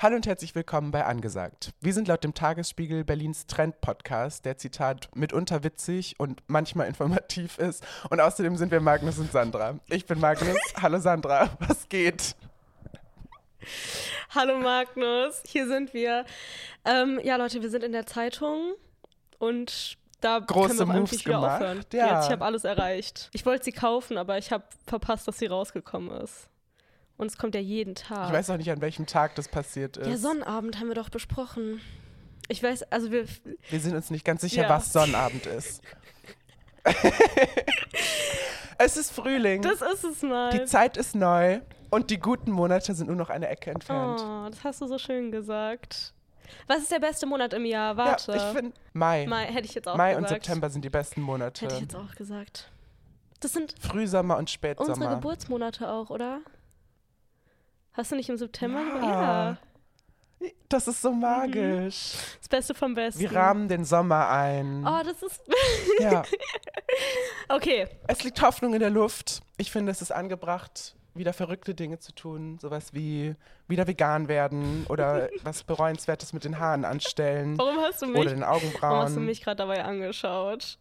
Hallo und herzlich willkommen bei Angesagt. Wir sind laut dem Tagesspiegel Berlins Trend-Podcast, der Zitat mitunter witzig und manchmal informativ ist. Und außerdem sind wir Magnus und Sandra. Ich bin Magnus. Hallo Sandra, was geht? Hallo Magnus, hier sind wir. Ähm, ja, Leute, wir sind in der Zeitung und da Große können wir Moves gemacht, aufhören. ja. Jetzt, ich habe alles erreicht. Ich wollte sie kaufen, aber ich habe verpasst, dass sie rausgekommen ist. Und es kommt ja jeden Tag. Ich weiß auch nicht, an welchem Tag das passiert ist. ja, Sonnabend haben wir doch besprochen. Ich weiß, also wir. wir sind uns nicht ganz sicher, Ja. was Sonnabend ist. es ist Frühling. Das ist es mal. die Zeit ist neu und die guten Monate sind nur noch eine Ecke entfernt. oh, das hast du so schön gesagt. Was ist der beste Monat im Jahr? Warte. Ja, ich finde Mai. Mai hätte ich jetzt auch Mai gesagt. und September sind die besten Monate. Hätte ich jetzt auch gesagt. Das sind Frühsommer und unsere Spätsommer. Geburtsmonate auch, oder? Hast du nicht im September? Ja. ja. Das ist so magisch. Das Beste vom Besten. Wir rahmen den Sommer ein. Oh, das ist. Ja. okay. Es liegt Hoffnung in der Luft. Ich finde, es ist angebracht, wieder verrückte Dinge zu tun. Sowas wie wieder vegan werden oder was Bereuenswertes mit den Haaren anstellen. Warum hast du mich, Oder den warum hast du Augenbrauen. mich gerade dabei angeschaut?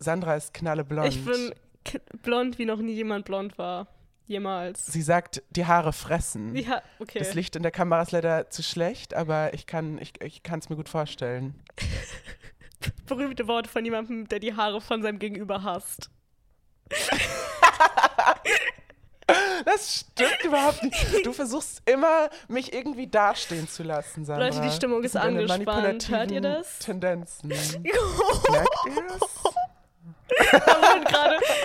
Sandra ist knalleblond. Ich bin blond, wie noch nie jemand blond war. Jemals. Sie sagt, die Haare fressen. Ja, okay. Das Licht in der Kamera ist leider zu schlecht, aber ich kann es ich, ich kann's mir gut vorstellen. Berühmte Worte von jemandem, der die Haare von seinem Gegenüber hasst. Das stimmt überhaupt nicht. Du versuchst immer, mich irgendwie dastehen zu lassen, Sandra. Leute, die Stimmung ist angespannt. Hört ihr das? Tendenzen. Merkt ihr das?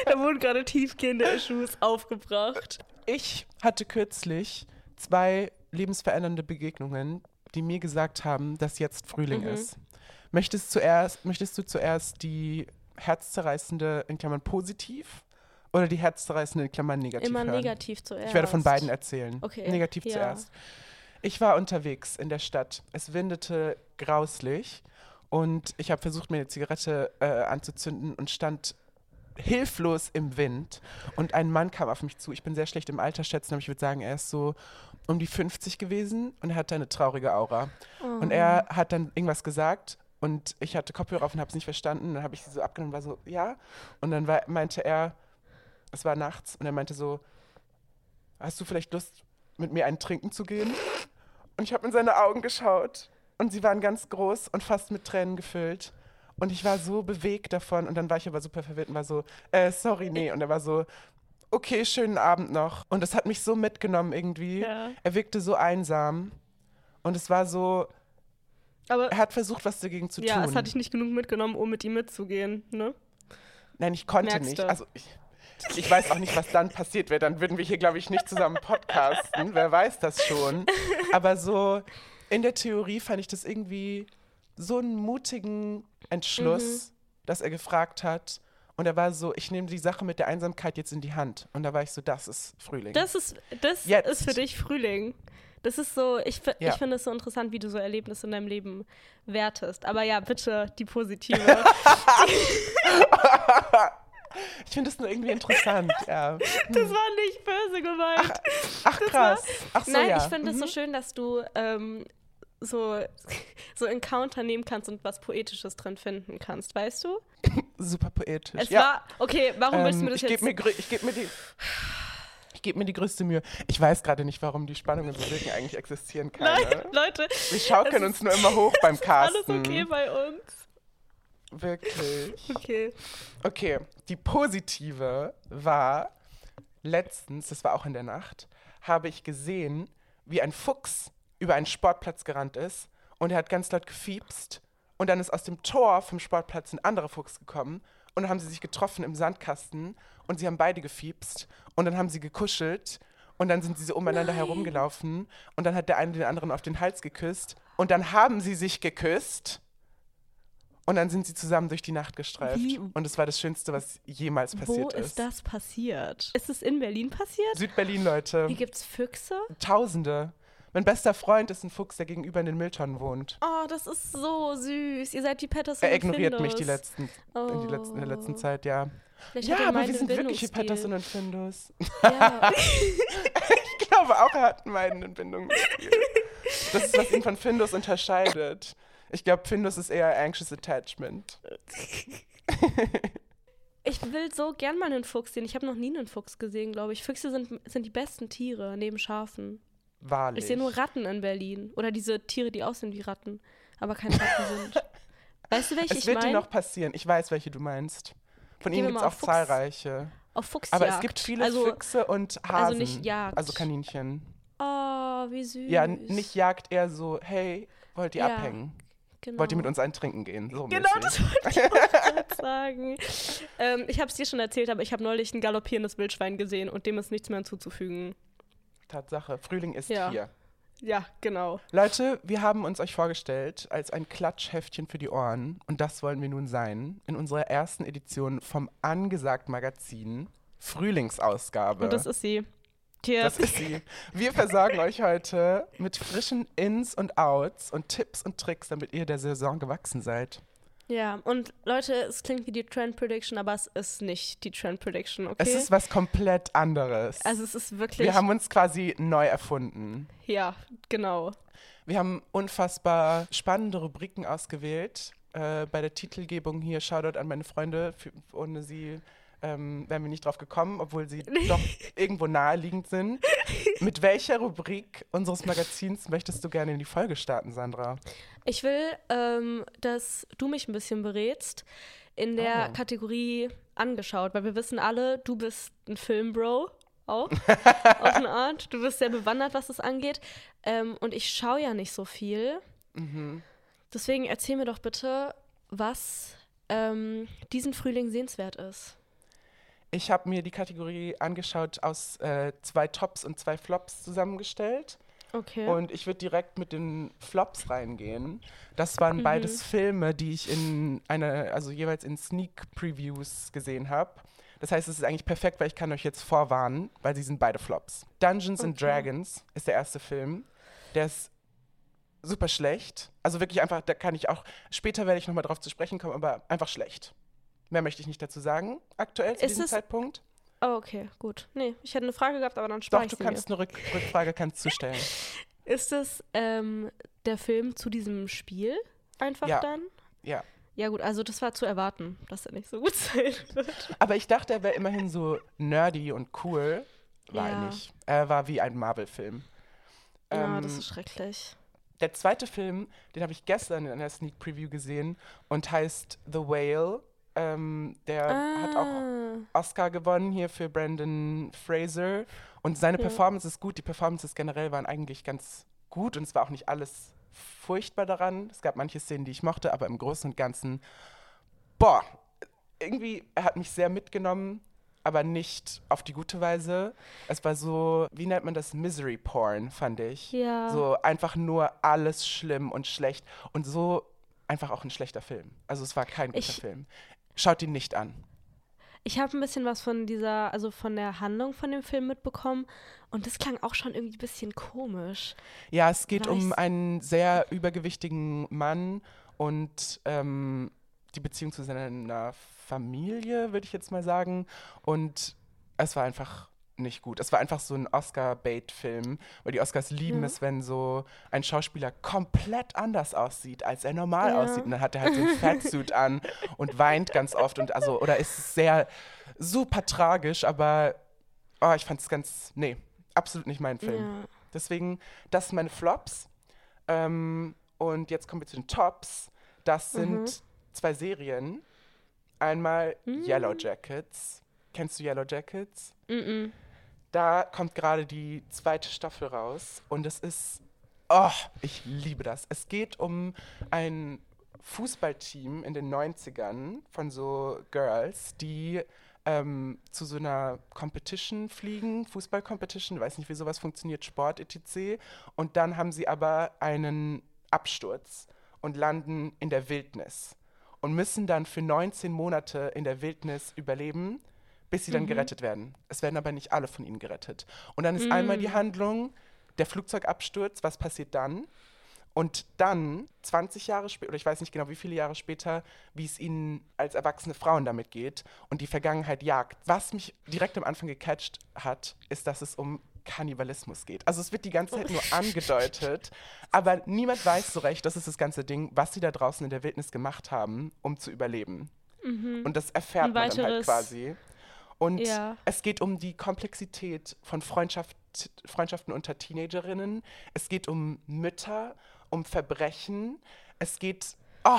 Da wurden gerade- tiefgehende Issues aufgebracht. Ich hatte kürzlich zwei lebensverändernde Begegnungen, die mir gesagt haben, dass jetzt Frühling Mhm. ist. Möchtest, zuerst, möchtest du zuerst die herzzerreißende in Klammern positiv oder die herzzerreißende in Klammern negativ Immer hören? negativ zuerst. Ich werde von beiden erzählen. Okay, Negativ ja. zuerst. Ich war unterwegs in der Stadt. Es windete grauslich und ich habe versucht, mir eine Zigarette äh, anzuzünden und stand hilflos im Wind. Und ein Mann kam auf mich zu. Ich bin sehr schlecht im Alter schätzen, aber ich würde sagen, er ist so um die 50 gewesen und er hatte eine traurige Aura. Und er Oh. hat dann irgendwas gesagt und ich hatte Kopfhörer auf und habe es nicht verstanden. Dann habe ich sie so abgenommen und war so, ja. Und dann war, meinte er, es war nachts und er meinte so, hast du vielleicht Lust, mit mir einen trinken zu gehen? Und ich habe in seine Augen geschaut und sie waren ganz groß und fast mit Tränen gefüllt. Und ich war so bewegt davon und dann war ich aber super verwirrt und war so, äh, sorry, nee. Und er war so, okay, schönen Abend noch. Und das hat mich so mitgenommen irgendwie. Ja. Er wirkte so einsam. Und es war so, Aber er hat versucht, was dagegen zu ja, tun. es hatte ich nicht genug mitgenommen, um mit ihm mitzugehen, ne? Nein, ich konnte Merkst nicht. Also ich, ich weiß auch nicht, was dann passiert wäre. Dann würden wir hier, glaube ich, nicht zusammen podcasten. Wer weiß das schon. Aber so in der Theorie fand ich das irgendwie so einen mutigen Entschluss, dass er gefragt hat. Und er war so, ich nehme die Sache mit der Einsamkeit jetzt in die Hand. Und da war ich so, das ist Frühling. Das ist, das Jetzt. ist für dich Frühling. Das ist so, ich, Ja. ich finde es so interessant, wie du so Erlebnisse in deinem Leben wertest. Aber ja, bitte die positive. ich finde das nur irgendwie interessant. Ja. das war nicht böse gemeint. Ach krass. Ach so, Nein, ja. ich finde es Mhm. so schön, dass du ähm, so, so Encounter nehmen kannst und was Poetisches drin finden kannst, weißt du? Super poetisch. Es ja. war, okay, warum willst du Ähm, mir das ich jetzt... gebe mir, ich geb mir die. Ich gebe mir die größte Mühe. Ich weiß gerade nicht, warum die Spannung und so Wirken eigentlich existieren kann. Nein, Ne? Leute, Wir schaukeln uns nur immer hoch beim alles Casten. okay bei uns. Wirklich. Okay. Okay, die positive war letztens, das war auch in der Nacht, habe ich gesehen, wie ein Fuchs über einen Sportplatz gerannt ist und er hat ganz laut gefiepst und dann ist aus dem Tor vom Sportplatz ein anderer Fuchs gekommen und dann haben sie sich getroffen im Sandkasten und sie haben beide gefiepst und dann haben sie gekuschelt und dann sind sie so umeinander herumgelaufen und dann hat der eine den anderen auf den Hals geküsst und dann haben sie sich geküsst und dann sind sie zusammen durch die Nacht gestreift. Wie- Und es war das Schönste, was jemals passiert Wo ist. ist das passiert? Ist es in Berlin passiert? Südberlin, Leute. Hier gibt's Füchse? Tausende. Mein bester Freund ist ein Fuchs, der gegenüber in den Mülltonnen wohnt. Oh, das ist so süß. Ihr seid die Patterson Er ignoriert und mich die Findus. letzten, in, die letzten, in der letzten Oh. Zeit, ja. Vielleicht ja, er aber meinen wir sind wirkliche Bindungsstil. Patterson und Findus. Ja. Ich glaube auch er hat einen meidenden Bindungsstil. Das ist, was ihn von Findus unterscheidet. Ich glaube, Findus ist eher Anxious Attachment. Ich will so gern mal einen Fuchs sehen. Ich habe noch nie einen Fuchs gesehen, glaube ich. Füchse sind, sind die besten Tiere neben Schafen. Wahrlich. Ich sehe nur Ratten in Berlin. Oder diese Tiere, die aussehen wie Ratten, aber keine Ratten sind. Weißt du, welche es ich wird dir meine? noch passieren. Ich weiß, welche du meinst. Von Gehen ihnen gibt es auch Fuchs. zahlreiche. Auf Fuchsjagd. Aber es gibt viele also, Füchse und Hasen. also nicht Jagd. Also Kaninchen. Oh, wie süß. Ja, nicht Jagd, eher so, hey, wollt ihr Ja, abhängen? genau. Wollt ihr mit uns ein Trinken gehen? So Genau, mäßig. das wollte ich auch sagen. Ähm, ich habe es dir schon erzählt, aber ich habe neulich ein galoppierendes Wildschwein gesehen und dem ist nichts mehr hinzuzufügen. Tatsache, Frühling ist Ja. hier. Ja, genau. Leute, wir haben uns euch vorgestellt als ein Klatschheftchen für die Ohren und das wollen wir nun sein in unserer ersten Edition vom Angesagt Magazin Frühlingsausgabe. Und das ist sie. Hier. Das ist sie. Wir versorgen euch heute mit frischen Ins und Outs und Tipps und Tricks, damit ihr der Saison gewachsen seid. Ja, und Leute, es klingt wie die Trend Prediction, aber es ist nicht die Trend Prediction, okay? Es ist was komplett anderes. also es ist wirklich. wir haben uns quasi neu erfunden. ja, genau. Wir haben unfassbar spannende Rubriken ausgewählt. Äh, bei der Titelgebung hier Shoutout an meine Freunde. Für, ohne sie ähm, wären wir nicht drauf gekommen, obwohl sie doch irgendwo naheliegend sind. Mit welcher Rubrik unseres Magazins möchtest du gerne in die Folge starten, Sandra? Ich will, ähm, dass du mich ein bisschen berätst in der Oh. Kategorie angeschaut, weil wir wissen alle, du bist ein Filmbro auch, auf eine Art. Du bist sehr bewandert, was das angeht. Ähm, und ich schaue ja nicht so viel. Mhm. Deswegen erzähl mir doch bitte, was ähm, diesen Frühling sehenswert ist. Ich habe mir die Kategorie angeschaut aus äh, zwei Tops und zwei Flops zusammengestellt. Okay. Und ich würde direkt mit den Flops reingehen. Das waren Mhm. beides Filme, die ich in einer, also jeweils in Sneak Previews gesehen habe. Das heißt, es ist eigentlich perfekt, weil ich kann euch jetzt vorwarnen, weil sie sind beide Flops. Dungeons and Okay. Dragons ist der erste Film. Der ist super schlecht. Also wirklich einfach, da kann ich auch, später werde ich nochmal drauf zu sprechen kommen, aber einfach schlecht. Mehr möchte ich nicht dazu sagen, aktuell zu Ist diesem es- Zeitpunkt. oh, okay, gut. Nee, ich hätte eine Frage gehabt, aber dann Doch, spare ich du sie kannst eine Rück Rückfrage kannst du stellen. mir. Ist es ähm, der Film zu diesem Spiel einfach Ja. dann? Ja. Ja gut, also das war zu erwarten, dass er nicht so gut sein wird. Aber ich dachte, er wäre immerhin so nerdy und cool. War er Ja. nicht. Er war wie ein Marvel-Film. ja, Ähm, das ist schrecklich. der zweite Film, den habe ich gestern in einer Sneak Preview gesehen und heißt The Whale. Ähm, der hat auch Ah, Oscar gewonnen hier für Brandon Fraser. Und seine Ja. Performance ist gut. Die Performances generell waren eigentlich ganz gut und es war auch nicht alles furchtbar daran. Es gab manche Szenen, die ich mochte, aber im Großen und Ganzen, boah, irgendwie, er hat mich sehr mitgenommen, aber nicht auf die gute Weise. Es war so, wie nennt man das? Misery Porn, fand ich. Ja. So einfach nur alles schlimm und schlecht und so einfach auch ein schlechter Film. Also es war kein guter Ich- Film. Schaut ihn nicht an. Ich habe ein bisschen was von dieser, also von der Handlung von dem Film mitbekommen und das klang auch schon irgendwie ein bisschen komisch. Ja, es geht um Weiß- einen sehr übergewichtigen Mann und ähm, die Beziehung zu seiner Familie, würde ich jetzt mal sagen. Und es war einfach nicht gut. Es war einfach so ein Oscar-Bait-Film, weil die Oscars lieben Ja. es, wenn so ein Schauspieler komplett anders aussieht, als er normal Ja. aussieht. Und dann hat er halt so ein Fatsuit an und weint ganz oft und also, oder ist sehr super tragisch, aber oh, ich fand es ganz, nee, absolut nicht mein Film. Ja. Deswegen, das sind meine Flops. Ähm, und jetzt kommen wir zu den Tops. Das sind Mhm. zwei Serien. Einmal Mm. Yellow Jackets. Kennst du Yellow Jackets? Mm Da kommt gerade die zweite Staffel raus und es ist, oh, ich liebe das. Es geht um ein Fußballteam in den 90ern von so Girls, die ähm, zu so einer Competition fliegen, Fußball-Competition, weiß nicht, wie sowas funktioniert, Sport etc. Und dann haben sie aber einen Absturz und landen in der Wildnis und müssen dann für 19 Monate in der Wildnis überleben, bis sie dann Mhm. gerettet werden. Es werden aber nicht alle von ihnen gerettet. Und dann ist Mhm. einmal die Handlung, der Flugzeugabsturz, was passiert dann? Und dann, 20 Jahre später, oder ich weiß nicht genau wie viele Jahre später, wie es ihnen als erwachsene Frauen damit geht und die Vergangenheit jagt. Was mich direkt am Anfang gecatcht hat, ist, dass es um Kannibalismus geht. Also es wird die ganze Zeit nur angedeutet, aber niemand weiß so recht, das ist das ganze Ding, was sie da draußen in der Wildnis gemacht haben, um zu überleben. Und das erfährt Ein man dann halt quasi. Und Ja. es geht um die Komplexität von Freundschaft, Freundschaften unter Teenagerinnen. Es geht um Mütter, um Verbrechen. Es geht oh,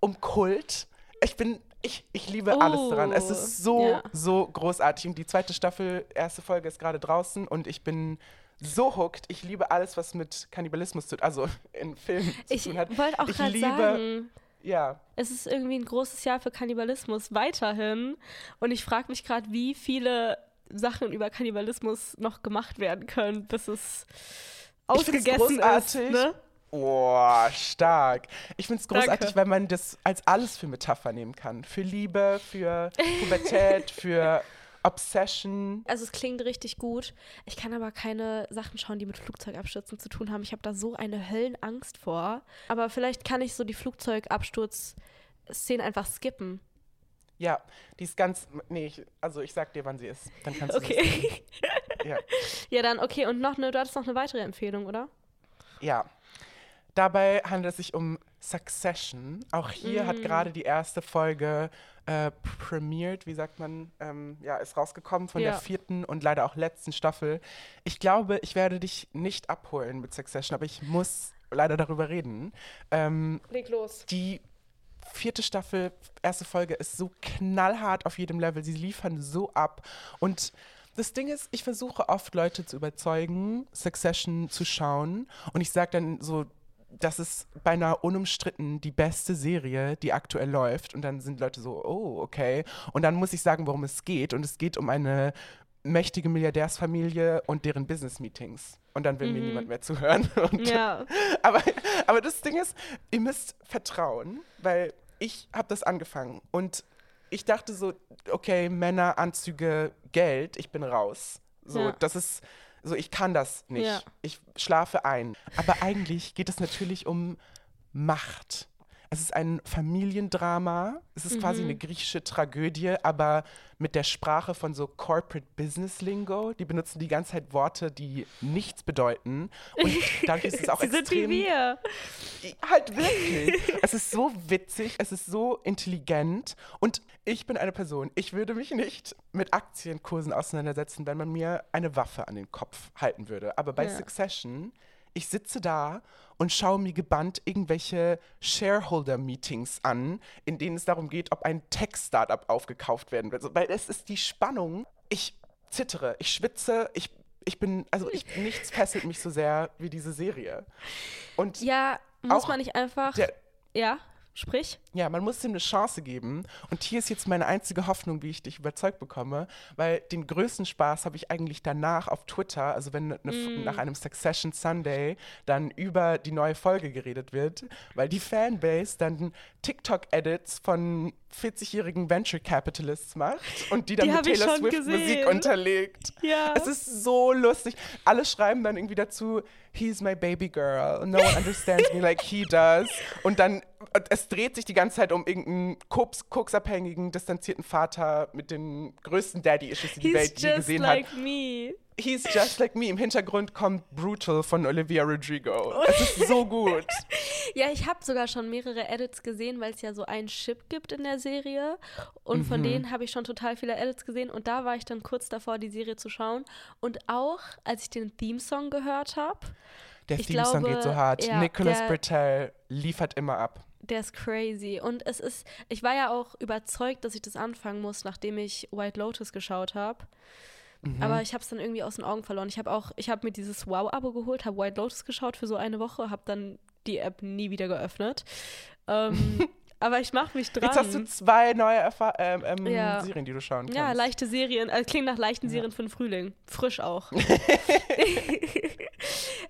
um Kult. Ich bin, ich, ich liebe alles daran. Es ist so, ja. so großartig. Und die zweite Staffel, erste Folge ist gerade draußen und ich bin so hooked. Ich liebe alles, was mit Kannibalismus zu also in Filmen zu Ich tun hat. wollte auch ich gerade sagen, ja, es ist irgendwie ein großes Jahr für Kannibalismus weiterhin. Und ich frage mich gerade, wie viele Sachen über Kannibalismus noch gemacht werden können, bis es ausgegessen ist. großartig. Ne? Oh, stark. Ich finde es großartig, Danke. weil man das als alles für Metapher nehmen kann. Für Liebe, für Pubertät, für Obsession. Also es klingt richtig gut. Ich kann aber keine Sachen schauen, die mit Flugzeugabstürzen zu tun haben. Ich habe da so eine Höllenangst vor. Aber vielleicht kann ich so die Flugzeugabsturz-Szene einfach skippen. Ja, die ist ganz. Nee, ich, also ich sag dir, wann sie ist. Dann kannst du Okay. Ja. ja, dann, okay. Und noch eine, du hattest noch eine weitere Empfehlung, oder? ja. Dabei handelt es sich um Succession. Auch hier hat gerade die erste Folge äh, premiered, wie sagt man, ähm, ja, ist rausgekommen von Ja. der vierten und leider auch letzten Staffel. Ich glaube, ich werde dich nicht abholen mit Succession, aber ich muss leider darüber reden. Ähm, Leg los. die vierte Staffel, erste Folge ist so knallhart auf jedem Level. Sie liefern so ab. Und das Ding ist, ich versuche oft Leute zu überzeugen, Succession zu schauen. Und ich sage dann so, das ist beinahe unumstritten die beste Serie, die aktuell läuft. Und dann sind Leute so, oh, okay. Und dann muss ich sagen, worum es geht. Und es geht um eine mächtige Milliardärsfamilie und deren Business-Meetings. Und dann will mir niemand mehr zuhören. Und Ja. aber, aber das Ding ist, ihr müsst vertrauen, weil ich habe das angefangen und ich dachte so, okay, Männer, Anzüge, Geld, ich bin raus. So, Ja. das ist, so, ich kann das nicht. Ja. Ich schlafe ein. Aber eigentlich geht es natürlich um Macht. Es ist ein Familiendrama. Es ist Mhm. quasi eine griechische Tragödie, aber mit der Sprache von so Corporate Business Lingo. Die benutzen die ganze Zeit Worte, die nichts bedeuten. Und dadurch ist es auch Sie sind wie extrem wir. halt wirklich. es ist so witzig, es ist so intelligent und ich bin eine Person, ich würde mich nicht mit Aktienkursen auseinandersetzen, wenn man mir eine Waffe an den Kopf halten würde. Aber bei Ja. Succession, ich sitze da und schaue mir gebannt irgendwelche Shareholder-Meetings an, in denen es darum geht, ob ein Tech-Startup aufgekauft werden wird. Weil es ist die Spannung. Ich zittere, ich schwitze, ich, ich bin, also ich, nichts fesselt mich so sehr wie diese Serie. Und Ja, muss man nicht einfach. der, ja, sprich. ja, man muss ihm eine Chance geben. Und hier ist jetzt meine einzige Hoffnung, wie ich dich überzeugt bekomme, weil den größten Spaß habe ich eigentlich danach auf Twitter, also wenn eine, Mm. nach einem Succession Sunday dann über die neue Folge geredet wird, weil die Fanbase dann TikTok-Edits von 40-jährigen Venture Capitalists macht und die dann Die mit Taylor Swift Musik gesehen. unterlegt. Ja. Es ist so lustig. Alle schreiben dann irgendwie dazu, he's my baby girl. No one understands me like he does. Und dann, es dreht sich die ganze Zeit um irgendeinen Koks, koksabhängigen, distanzierten Vater mit den größten Daddy-Issues, die die Welt je just gesehen like hat. me. He's just like me. Im Hintergrund kommt Brutal von Olivia Rodrigo. Es ist so gut. Ja, ich habe sogar schon mehrere Edits gesehen, weil es ja so einen Chip gibt in der Serie. Und Mhm. von denen habe ich schon total viele Edits gesehen. Und da war ich dann kurz davor, die Serie zu schauen. Und auch, als ich den Theme-Song gehört habe, Der Theme-Song geht so hart. ja, Nicolas der- Britell liefert immer ab. Der ist crazy. Und es ist, ich war ja auch überzeugt, dass ich das anfangen muss, nachdem ich White Lotus geschaut habe. Mhm. Aber ich habe es dann irgendwie aus den Augen verloren. Ich habe auch, ich habe mir dieses Wow-Abo geholt, habe White Lotus geschaut für so eine Woche, habe dann die App nie wieder geöffnet. Ähm, aber ich mache mich dran. Jetzt hast du zwei neue Erfa ähm, ähm, Ja. Serien, die du schauen kannst. ja, leichte Serien, also klingt nach leichten Serien für den Frühling. Frisch auch.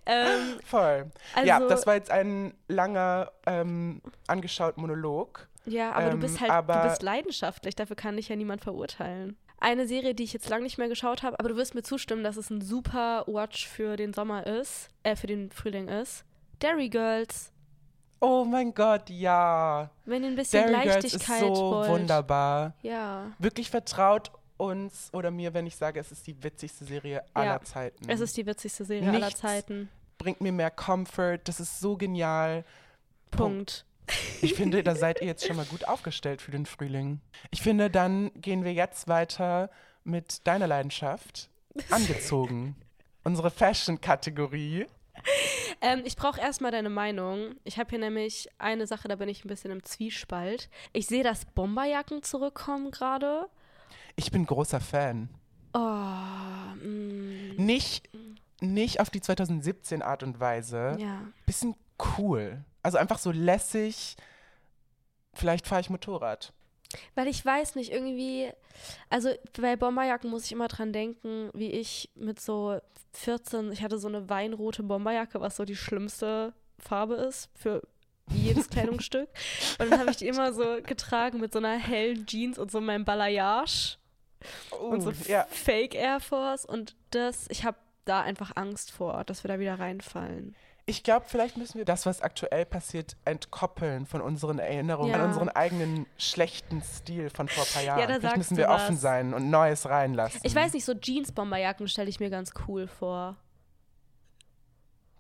ähm, Voll. also, ja, das war jetzt ein langer, ähm, angeschaut Monolog. Ja, aber du Ähm, bist halt, du bist leidenschaftlich, dafür kann dich ja niemand verurteilen. Eine Serie, die ich jetzt lange nicht mehr geschaut habe, aber du wirst mir zustimmen, dass es ein super Watch für den Sommer ist, äh, für den Frühling ist. Dairy Girls. Oh mein Gott, ja. Wenn ihr ein bisschen Dairy Girls ist Leichtigkeit so wollt. wunderbar. Ja. Wirklich vertraut uns oder mir, wenn ich sage, es ist die witzigste Serie aller Zeiten. Es ist die witzigste Serie aller Nichts Zeiten. Bringt mir mehr Comfort, das ist so genial. Punkt. Ich finde, da seid ihr jetzt schon mal gut aufgestellt für den Frühling. Ich finde, dann gehen wir jetzt weiter mit deiner Leidenschaft. Angezogen. Unsere Fashion-Kategorie. Ähm, ich brauche erstmal deine Meinung. Ich habe hier nämlich eine Sache, da bin ich ein bisschen im Zwiespalt. Ich sehe, dass Bomberjacken zurückkommen gerade. Ich bin großer Fan. Oh, mm, Nicht, nicht auf die 2017 Art und Weise. ja. Bisschen cool. Also einfach so lässig. Vielleicht fahre ich Motorrad. Weil ich weiß nicht, irgendwie, also bei Bomberjacken muss ich immer dran denken, wie ich mit so 14, ich hatte so eine weinrote Bomberjacke, was so die schlimmste Farbe ist für jedes Kleidungsstück. Und dann habe ich die immer so getragen mit so einer hellen Jeans und so meinem Balayage und so ja. Fake Air Force. Und das, ich habe da einfach Angst vor, dass wir da wieder reinfallen. Ich glaube, vielleicht müssen wir das, was aktuell passiert, entkoppeln von unseren Erinnerungen, Ja. an unseren eigenen schlechten Stil von vor ein paar Jahren. Ja, da vielleicht müssen wir offen was. sein und Neues reinlassen. Ich weiß nicht, so Jeans-Bomberjacken stelle ich mir ganz cool vor,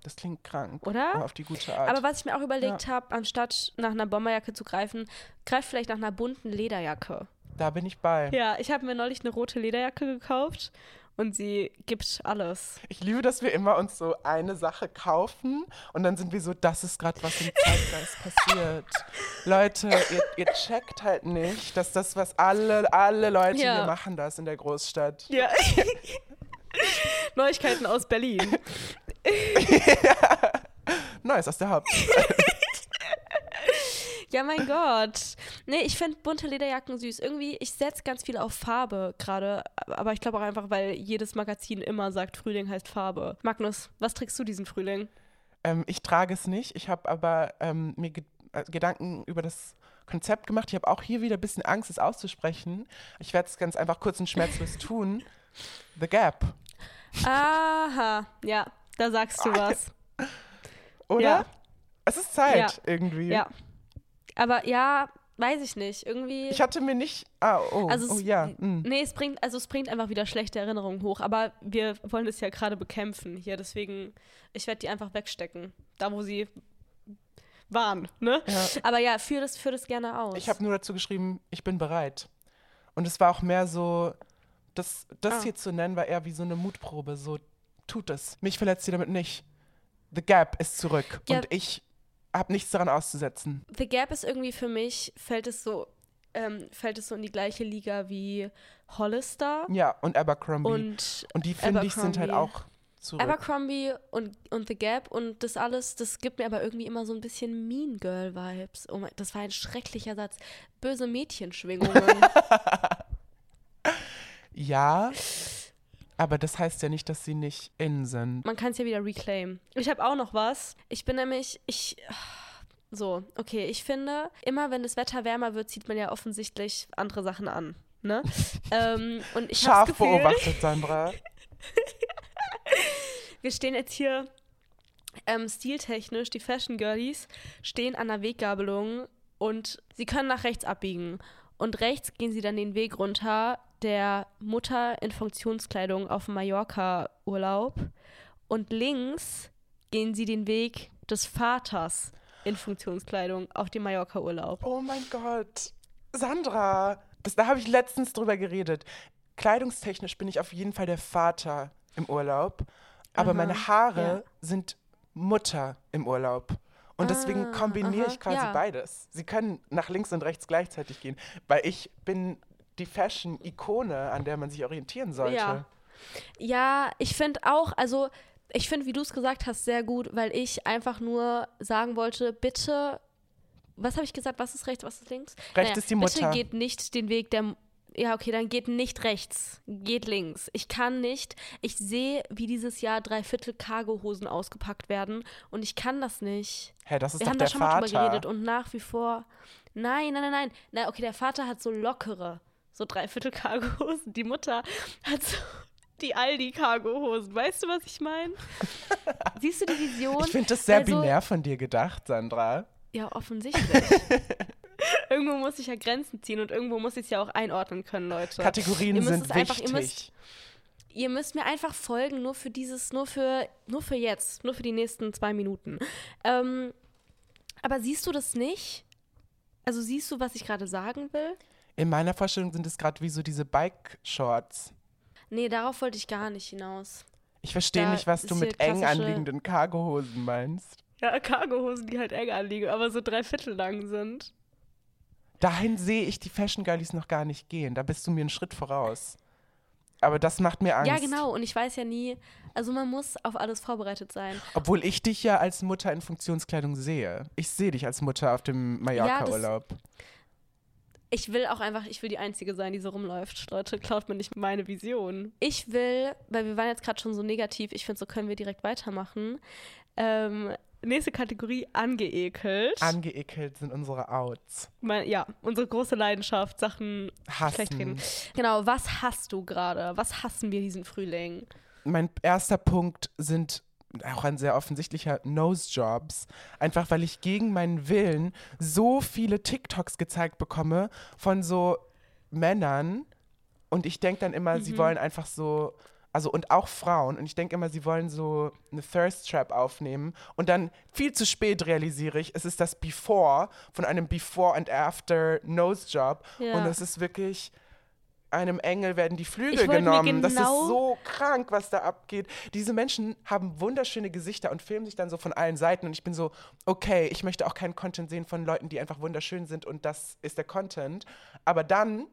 Das klingt krank. oder? Aber auf die gute Art. Aber was ich mir auch überlegt habe, anstatt nach einer Bomberjacke zu greifen, greif vielleicht nach einer bunten Lederjacke. da bin ich bei. Ja, ich habe mir neulich eine rote Lederjacke gekauft und sie gibt alles. Ich liebe, dass wir immer uns so eine Sache kaufen und dann sind wir so, das ist gerade was im Zeitgeist passiert. Leute, ihr, ihr checkt halt nicht, dass das, was alle, alle Leute Ja. hier machen, das in der Großstadt. Ja. Neuigkeiten aus Berlin. Neues aus der Hauptstadt. Ja, mein Gott. Nee, ich finde bunte Lederjacken süß. Irgendwie, ich setze ganz viel auf Farbe gerade. Aber ich glaube auch einfach, weil jedes Magazin immer sagt, Frühling heißt Farbe. Magnus, was trägst du diesen Frühling? Ähm, ich trage es nicht. Ich habe aber ähm, mir ge äh, Gedanken über das Konzept gemacht. Ich habe auch hier wieder ein bisschen Angst, es auszusprechen. Ich werde es ganz einfach kurz und schmerzlos tun. The Gap, Aha, ja, da sagst du was. oder? Ja. Es ist Zeit Ja. irgendwie. Ja. Aber ja, weiß ich nicht. Irgendwie. Ich hatte mir nicht. Ah, oh, Also oh es, ja. mm. Nee, es bringt, also es bringt einfach wieder schlechte Erinnerungen hoch. Aber wir wollen es ja gerade bekämpfen hier. Deswegen, ich werde die einfach wegstecken. Da, wo sie waren, ne? Ja. Aber ja, führ das, führ das gerne aus. Ich habe nur dazu geschrieben, ich bin bereit. Und es war auch mehr so, das, das Ah. hier zu nennen, war eher wie so eine Mutprobe. So, tut es. Mich verletzt ihr damit nicht. The Gap ist zurück. Ja. Und ich habe nichts daran auszusetzen. The Gap ist irgendwie für mich, fällt es so, ähm, fällt es so in die gleiche Liga wie Hollister. Ja, und Abercrombie. Und, Und die, finde ich, sind halt auch zurück. Abercrombie und, und The Gap und das alles, das gibt mir aber irgendwie immer so ein bisschen Mean Girl Vibes. Oh mein, das war ein schrecklicher Satz. Böse Mädchenschwingungen. ja, aber das heißt ja nicht, dass sie nicht in sind. Man kann es ja wieder reclaimen. Ich habe auch noch was. Ich bin nämlich, ich. So, okay, ich finde, immer wenn das Wetter wärmer wird, zieht man ja offensichtlich andere Sachen an. Ne? ähm, und ich Scharf Gefühl, beobachtet, Sandra. wir stehen jetzt hier ähm, stiltechnisch, die Fashion Girlies stehen an der Weggabelung und sie können nach rechts abbiegen. Und rechts gehen sie dann den Weg runter der Mutter in Funktionskleidung auf Mallorca-Urlaub. Und links gehen sie den Weg des Vaters in Funktionskleidung auf dem Mallorca-Urlaub. Oh mein Gott. Sandra, das, da habe ich letztens drüber geredet. Kleidungstechnisch bin ich auf jeden Fall der Vater im Urlaub, aber Aha, meine Haare ja. sind Mutter im Urlaub. Und deswegen Ah, kombiniere aha, ich quasi ja. beides. Sie können nach links und rechts gleichzeitig gehen, weil ich bin die Fashion-Ikone, an der man sich orientieren sollte. Ja. Ja, ich finde auch, also ich finde, wie du es gesagt hast, sehr gut, weil ich einfach nur sagen wollte, bitte, was habe ich gesagt, was ist rechts, was ist links? Rechts ist die Bitte Mutter. geht nicht den Weg der, ja okay, dann geht nicht rechts, geht links. Ich kann nicht, ich sehe, wie dieses Jahr drei Viertel Cargohosen ausgepackt werden und ich kann das nicht. Hä, das ist Wir doch haben der da schon mal Vater. drüber geredet und nach wie vor, nein, nein, nein, nein, na okay, der Vater hat so lockere, so dreiviertel Cargohosen, die Mutter hat so die Aldi-Cargohosen, weißt du, was ich meine? Siehst du die Vision? ich finde das sehr Also- binär von dir gedacht, Sandra. Ja, offensichtlich. irgendwo muss ich ja Grenzen ziehen und irgendwo muss ich es ja auch einordnen können, Leute. Kategorien Ihr müsst sind einfach- wichtig. ihr müsst- Ihr müsst mir einfach folgen, nur für dieses, nur für, nur für jetzt, nur für die nächsten zwei Minuten. Ähm, aber siehst du das nicht? Also siehst du, was ich gerade sagen will? In meiner Vorstellung sind es gerade wie so diese Bike-Shorts. Nee, darauf wollte ich gar nicht hinaus. Ich verstehe nicht, was du mit eng anliegenden Cargohosen meinst. Ja, Cargohosen, die halt eng anliegen, aber so drei Viertel lang sind. Dahin sehe ich die Fashion Girlies noch gar nicht gehen. Da bist du mir einen Schritt voraus. Aber das macht mir Angst. Ja, genau. Und ich weiß ja nie, also man muss auf alles vorbereitet sein. Obwohl ich dich ja als Mutter in Funktionskleidung sehe. Ich sehe dich als Mutter auf dem Mallorca-Urlaub. Ich will auch einfach, ich will die Einzige sein, die so rumläuft. Leute, klaut mir nicht meine Vision. Ich will, weil wir waren jetzt gerade schon so negativ, ich finde, so können wir direkt weitermachen. Ähm, nächste Kategorie, angeekelt. Angeekelt sind unsere Outs. mein, ja, unsere große Leidenschaft, Sachen schlecht reden. Hassen. Genau, was hast du gerade? Was hassen wir diesen Frühling? Mein erster Punkt sind auch ein sehr offensichtlicher Nose-Jobs. Einfach weil ich gegen meinen Willen so viele TikToks gezeigt bekomme von so Männern. Und ich denke dann immer, sie wollen einfach so, also und auch Frauen. Und ich denke immer, sie wollen so eine Thirst Trap aufnehmen. Und dann viel zu spät realisiere ich, es ist das Before von einem Before and After Nose Job. Ja. Und es ist wirklich. Einem Engel werden die Flügel genommen. Das ist genau- so krank, was da abgeht. Diese Menschen haben wunderschöne Gesichter und filmen sich dann so von allen Seiten. Und ich bin so, okay, ich möchte auch keinen Content sehen von Leuten, die einfach wunderschön sind und das ist der Content. Aber dann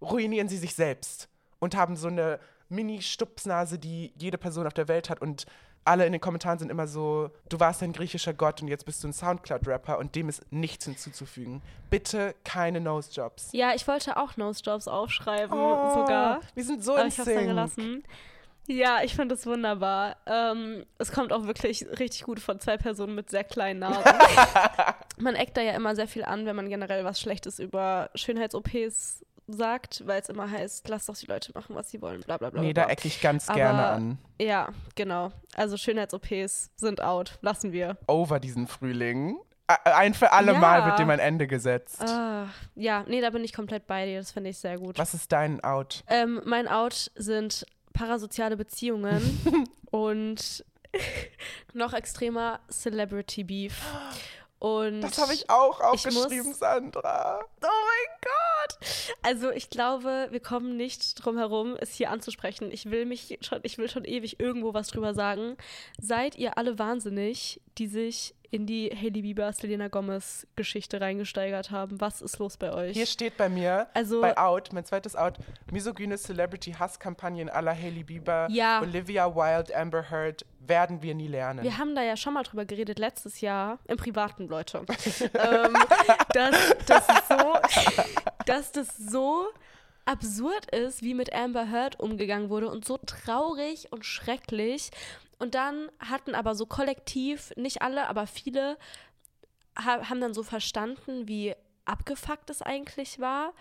ruinieren sie sich selbst und haben so eine Mini-Stupsnase, die jede Person auf der Welt hat. Und alle in den Kommentaren sind immer so, du warst ein griechischer Gott und jetzt bist du ein Soundcloud-Rapper und dem ist nichts hinzuzufügen. Bitte keine Nose-Jobs. Ja, ich wollte auch Nose-Jobs aufschreiben, Oh, sogar. Wir sind so Aber ich hab's dann gelassen. Ja, ich finde es wunderbar. Ähm, es kommt auch wirklich richtig gut von zwei Personen mit sehr kleinen Nasen. man eckt da ja immer sehr viel an, wenn man generell was Schlechtes über Schönheits-OPs sagt, weil es immer heißt, lass doch die Leute machen, was sie wollen, bla bla bla. Nee, da ecke ich ganz Aber- gerne an. Ja, genau. Also Schönheits-OPs sind out. Lassen wir. Over diesen Frühling. Ein für alle Ja. Mal wird dem ein Ende gesetzt. Ah, ja, nee, da bin ich komplett bei dir. Das finde ich sehr gut. Was ist dein Out? Ähm, mein Out sind parasoziale Beziehungen und noch extremer Celebrity Beef. Und Das habe ich auch ich muss- aufgeschrieben, Sandra. Oh mein Gott! Also ich glaube, wir kommen nicht drum herum, es hier anzusprechen. Ich will mich schon, ich will schon ewig irgendwo was drüber sagen. Seid ihr alle wahnsinnig, die sich in die Hailey Bieber, Selena Gomez Geschichte reingesteigert haben? Was ist los bei euch? Hier steht bei mir, Also- bei Out, mein zweites Out, misogyne Celebrity-Hasskampagnen aller Hailey Bieber, Ja. Olivia Wilde, Amber Heard, werden wir nie lernen. Wir haben da ja schon mal drüber geredet letztes Jahr, im Privaten, Leute, ähm, dass, dass, so, dass das so absurd ist, wie mit Amber Heard umgegangen wurde und so traurig und schrecklich. Und dann hatten aber so kollektiv, nicht alle, aber viele, ha haben dann so verstanden, wie abgefuckt es eigentlich war.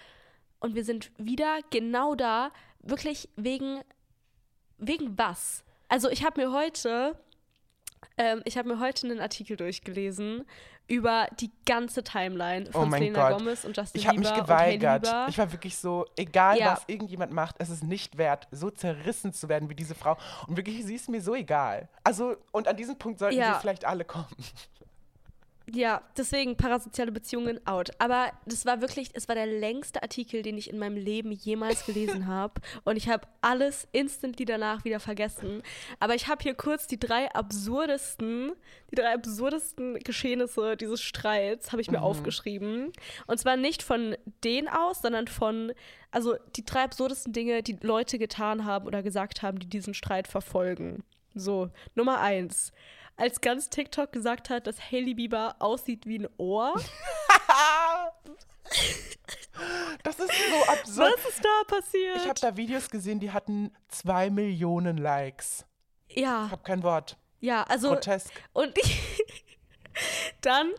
Und wir sind wieder genau da, wirklich wegen, wegen was? Also ich habe mir heute, ähm, ich habe mir heute einen Artikel durchgelesen über die ganze Timeline Oh von mein Selena Gott. Gomez und Justin Ich habe mich Bieber und Hailey geweigert. Bieber. Ich war wirklich so, egal Ja. was irgendjemand macht, es ist nicht wert, so zerrissen zu werden wie diese Frau. Und wirklich, sie ist mir so egal. Also, und an diesem Punkt sollten Ja. wir vielleicht alle kommen. Ja, deswegen parasoziale Beziehungen out. Aber das war wirklich, es war der längste Artikel, den ich in meinem Leben jemals gelesen habe. Und ich habe alles instantly danach wieder vergessen. Aber ich habe hier kurz die drei absurdesten, die drei absurdesten Geschehnisse dieses Streits habe ich mir aufgeschrieben. Und zwar nicht von denen aus, sondern von, also die drei absurdesten Dinge, die Leute getan haben oder gesagt haben, die diesen Streit verfolgen. So, Nummer eins. Als ganz TikTok gesagt hat, dass Hailey Bieber aussieht wie ein Ohr. Das ist so absurd. Was ist da passiert? Ich habe da Videos gesehen, die hatten zwei Millionen Likes. Ich ja, habe kein Wort. ja, also Grotesk. und dann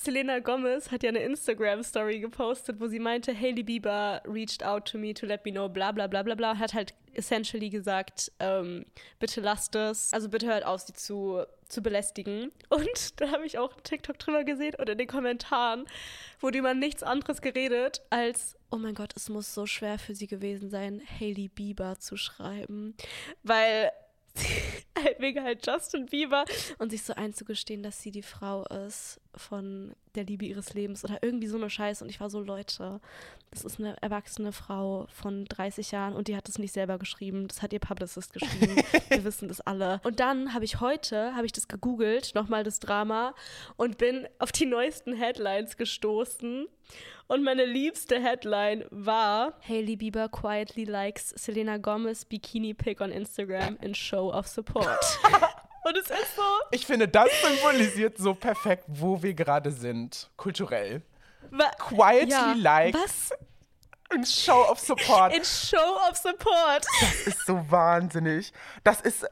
Selena Gomez hat ja eine Instagram-Story gepostet, wo sie meinte, Hailey Bieber reached out to me to let me know, bla bla bla bla bla. Hat halt essentially gesagt, ähm, bitte lasst es, also bitte hört auf, sie zu, zu belästigen. Und da habe ich auch TikTok drüber gesehen und in den Kommentaren wurde über nichts anderes geredet als, oh mein Gott, es muss so schwer für sie gewesen sein, Hailey Bieber zu schreiben. Weil wegen halt Justin Bieber und sich so einzugestehen, dass sie die Frau ist von der Liebe ihres Lebens oder irgendwie so eine Scheiße. Und ich war so, Leute, das ist eine erwachsene Frau von 30 Jahren und die hat das nicht selber geschrieben. Das hat ihr Publicist geschrieben. Wir wissen das alle. Und dann habe ich heute, habe ich das gegoogelt, nochmal das Drama und bin auf die neuesten Headlines gestoßen. Und meine liebste Headline war Hailey Bieber quietly likes Selena Gomez Bikini Pic on Instagram in Show of Support. Und es ist so. Ich finde, das symbolisiert so perfekt, wo wir gerade sind, kulturell. Quietly Ja, likes Was? in Show of Support. In Show of Support. Das ist so wahnsinnig. Das ist.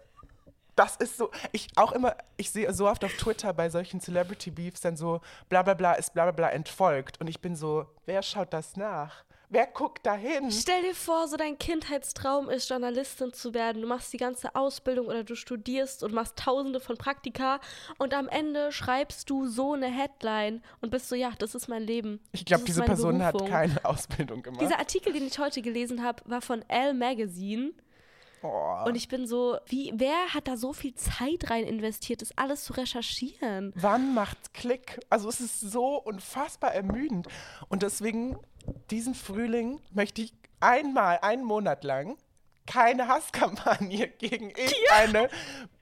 Das ist so, ich auch immer, ich sehe so oft auf Twitter bei solchen Celebrity Beefs dann so, bla bla bla ist bla bla bla entfolgt. Und ich bin so, wer schaut das nach? Wer guckt da hin? Stell dir vor, so dein Kindheitstraum ist, Journalistin zu werden. Du machst die ganze Ausbildung oder du studierst und machst tausende von Praktika und am Ende schreibst du so eine Headline und bist so, ja, das ist mein Leben. Ich glaube, diese Person hat Berufung. keine Ausbildung gemacht. Dieser Artikel, den ich heute gelesen habe, war von Elle Magazine. oh. Und ich bin so, wie, wer hat da so viel Zeit rein investiert, das alles zu recherchieren? Wann macht's Klick? Also es ist so unfassbar ermüdend. Und deswegen, diesen Frühling möchte ich einmal, einen Monat lang, keine Hasskampagne gegen irgendeine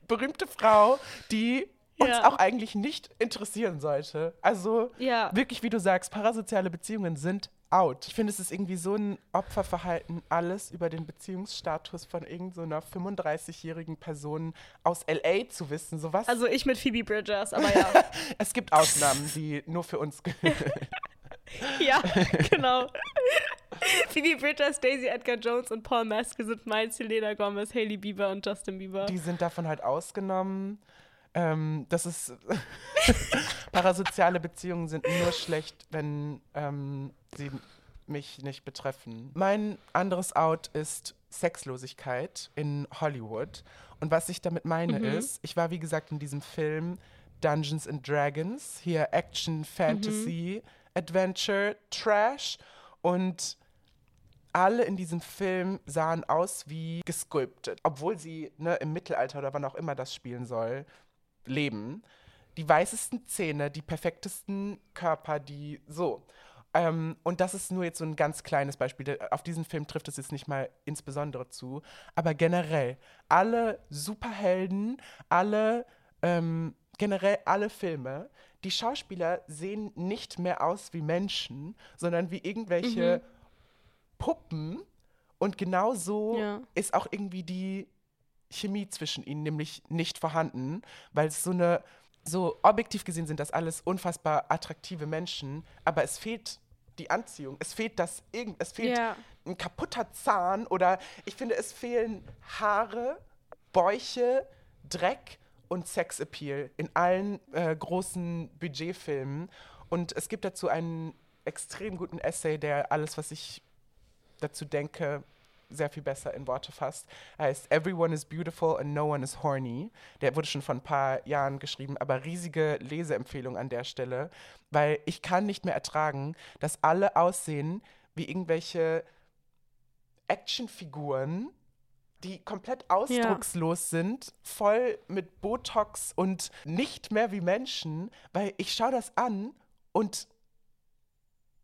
berühmte Frau, die uns Ja. auch eigentlich nicht interessieren sollte. Also Ja. wirklich, wie du sagst, parasoziale Beziehungen sind out. Ich finde, es ist irgendwie so ein Opferverhalten, alles über den Beziehungsstatus von irgendeiner 35-jährigen Person aus LA zu wissen. So was Also ich mit Phoebe Bridgers, aber ja. es gibt Ausnahmen, die nur für uns gelten. ja, genau. Phoebe Bridgers, Daisy Edgar Jones und Paul Maske sind mein Selena Gomez, Hailey Bieber und Justin Bieber. Die sind davon halt ausgenommen. Ähm, das ist parasoziale Beziehungen sind nur schlecht, wenn ähm, sie mich nicht betreffen. Mein anderes Out ist Sexlosigkeit in Hollywood. Und was ich damit meine Mhm. ist, ich war wie gesagt in diesem Film Dungeons and Dragons, hier Action, Fantasy, Adventure, Trash und alle in diesem Film sahen aus wie gesculptet, obwohl sie ne, im Mittelalter oder wann auch immer das spielen soll, leben. Die weißesten Zähne, die perfektesten Körper, die so. Ähm, und das ist nur jetzt so ein ganz kleines Beispiel. Auf diesen Film trifft es jetzt nicht mal insbesondere zu. Aber generell, alle Superhelden, alle, ähm, generell alle Filme, die Schauspieler sehen nicht mehr aus wie Menschen, sondern wie irgendwelche Puppen. Und genau so Ja. ist auch irgendwie die Chemie zwischen ihnen nämlich nicht vorhanden, weil es so eine, so objektiv gesehen sind das alles unfassbar attraktive Menschen, aber es fehlt die Anziehung, es fehlt das irgend, es fehlt Ja. ein kaputter Zahn oder ich finde, es fehlen Haare, Bäuche, Dreck und Sexappeal in allen äh, großen Budgetfilmen. Und es gibt dazu einen extrem guten Essay, der alles, was ich dazu denke, sehr viel besser in Worte fasst. Er heißt Everyone is beautiful and no one is horny. Der wurde schon vor ein paar Jahren geschrieben, aber riesige Leseempfehlung an der Stelle, weil ich kann nicht mehr ertragen, dass alle aussehen wie irgendwelche Actionfiguren, die komplett ausdruckslos sind, voll mit Botox und nicht mehr wie Menschen, weil ich schaue das an und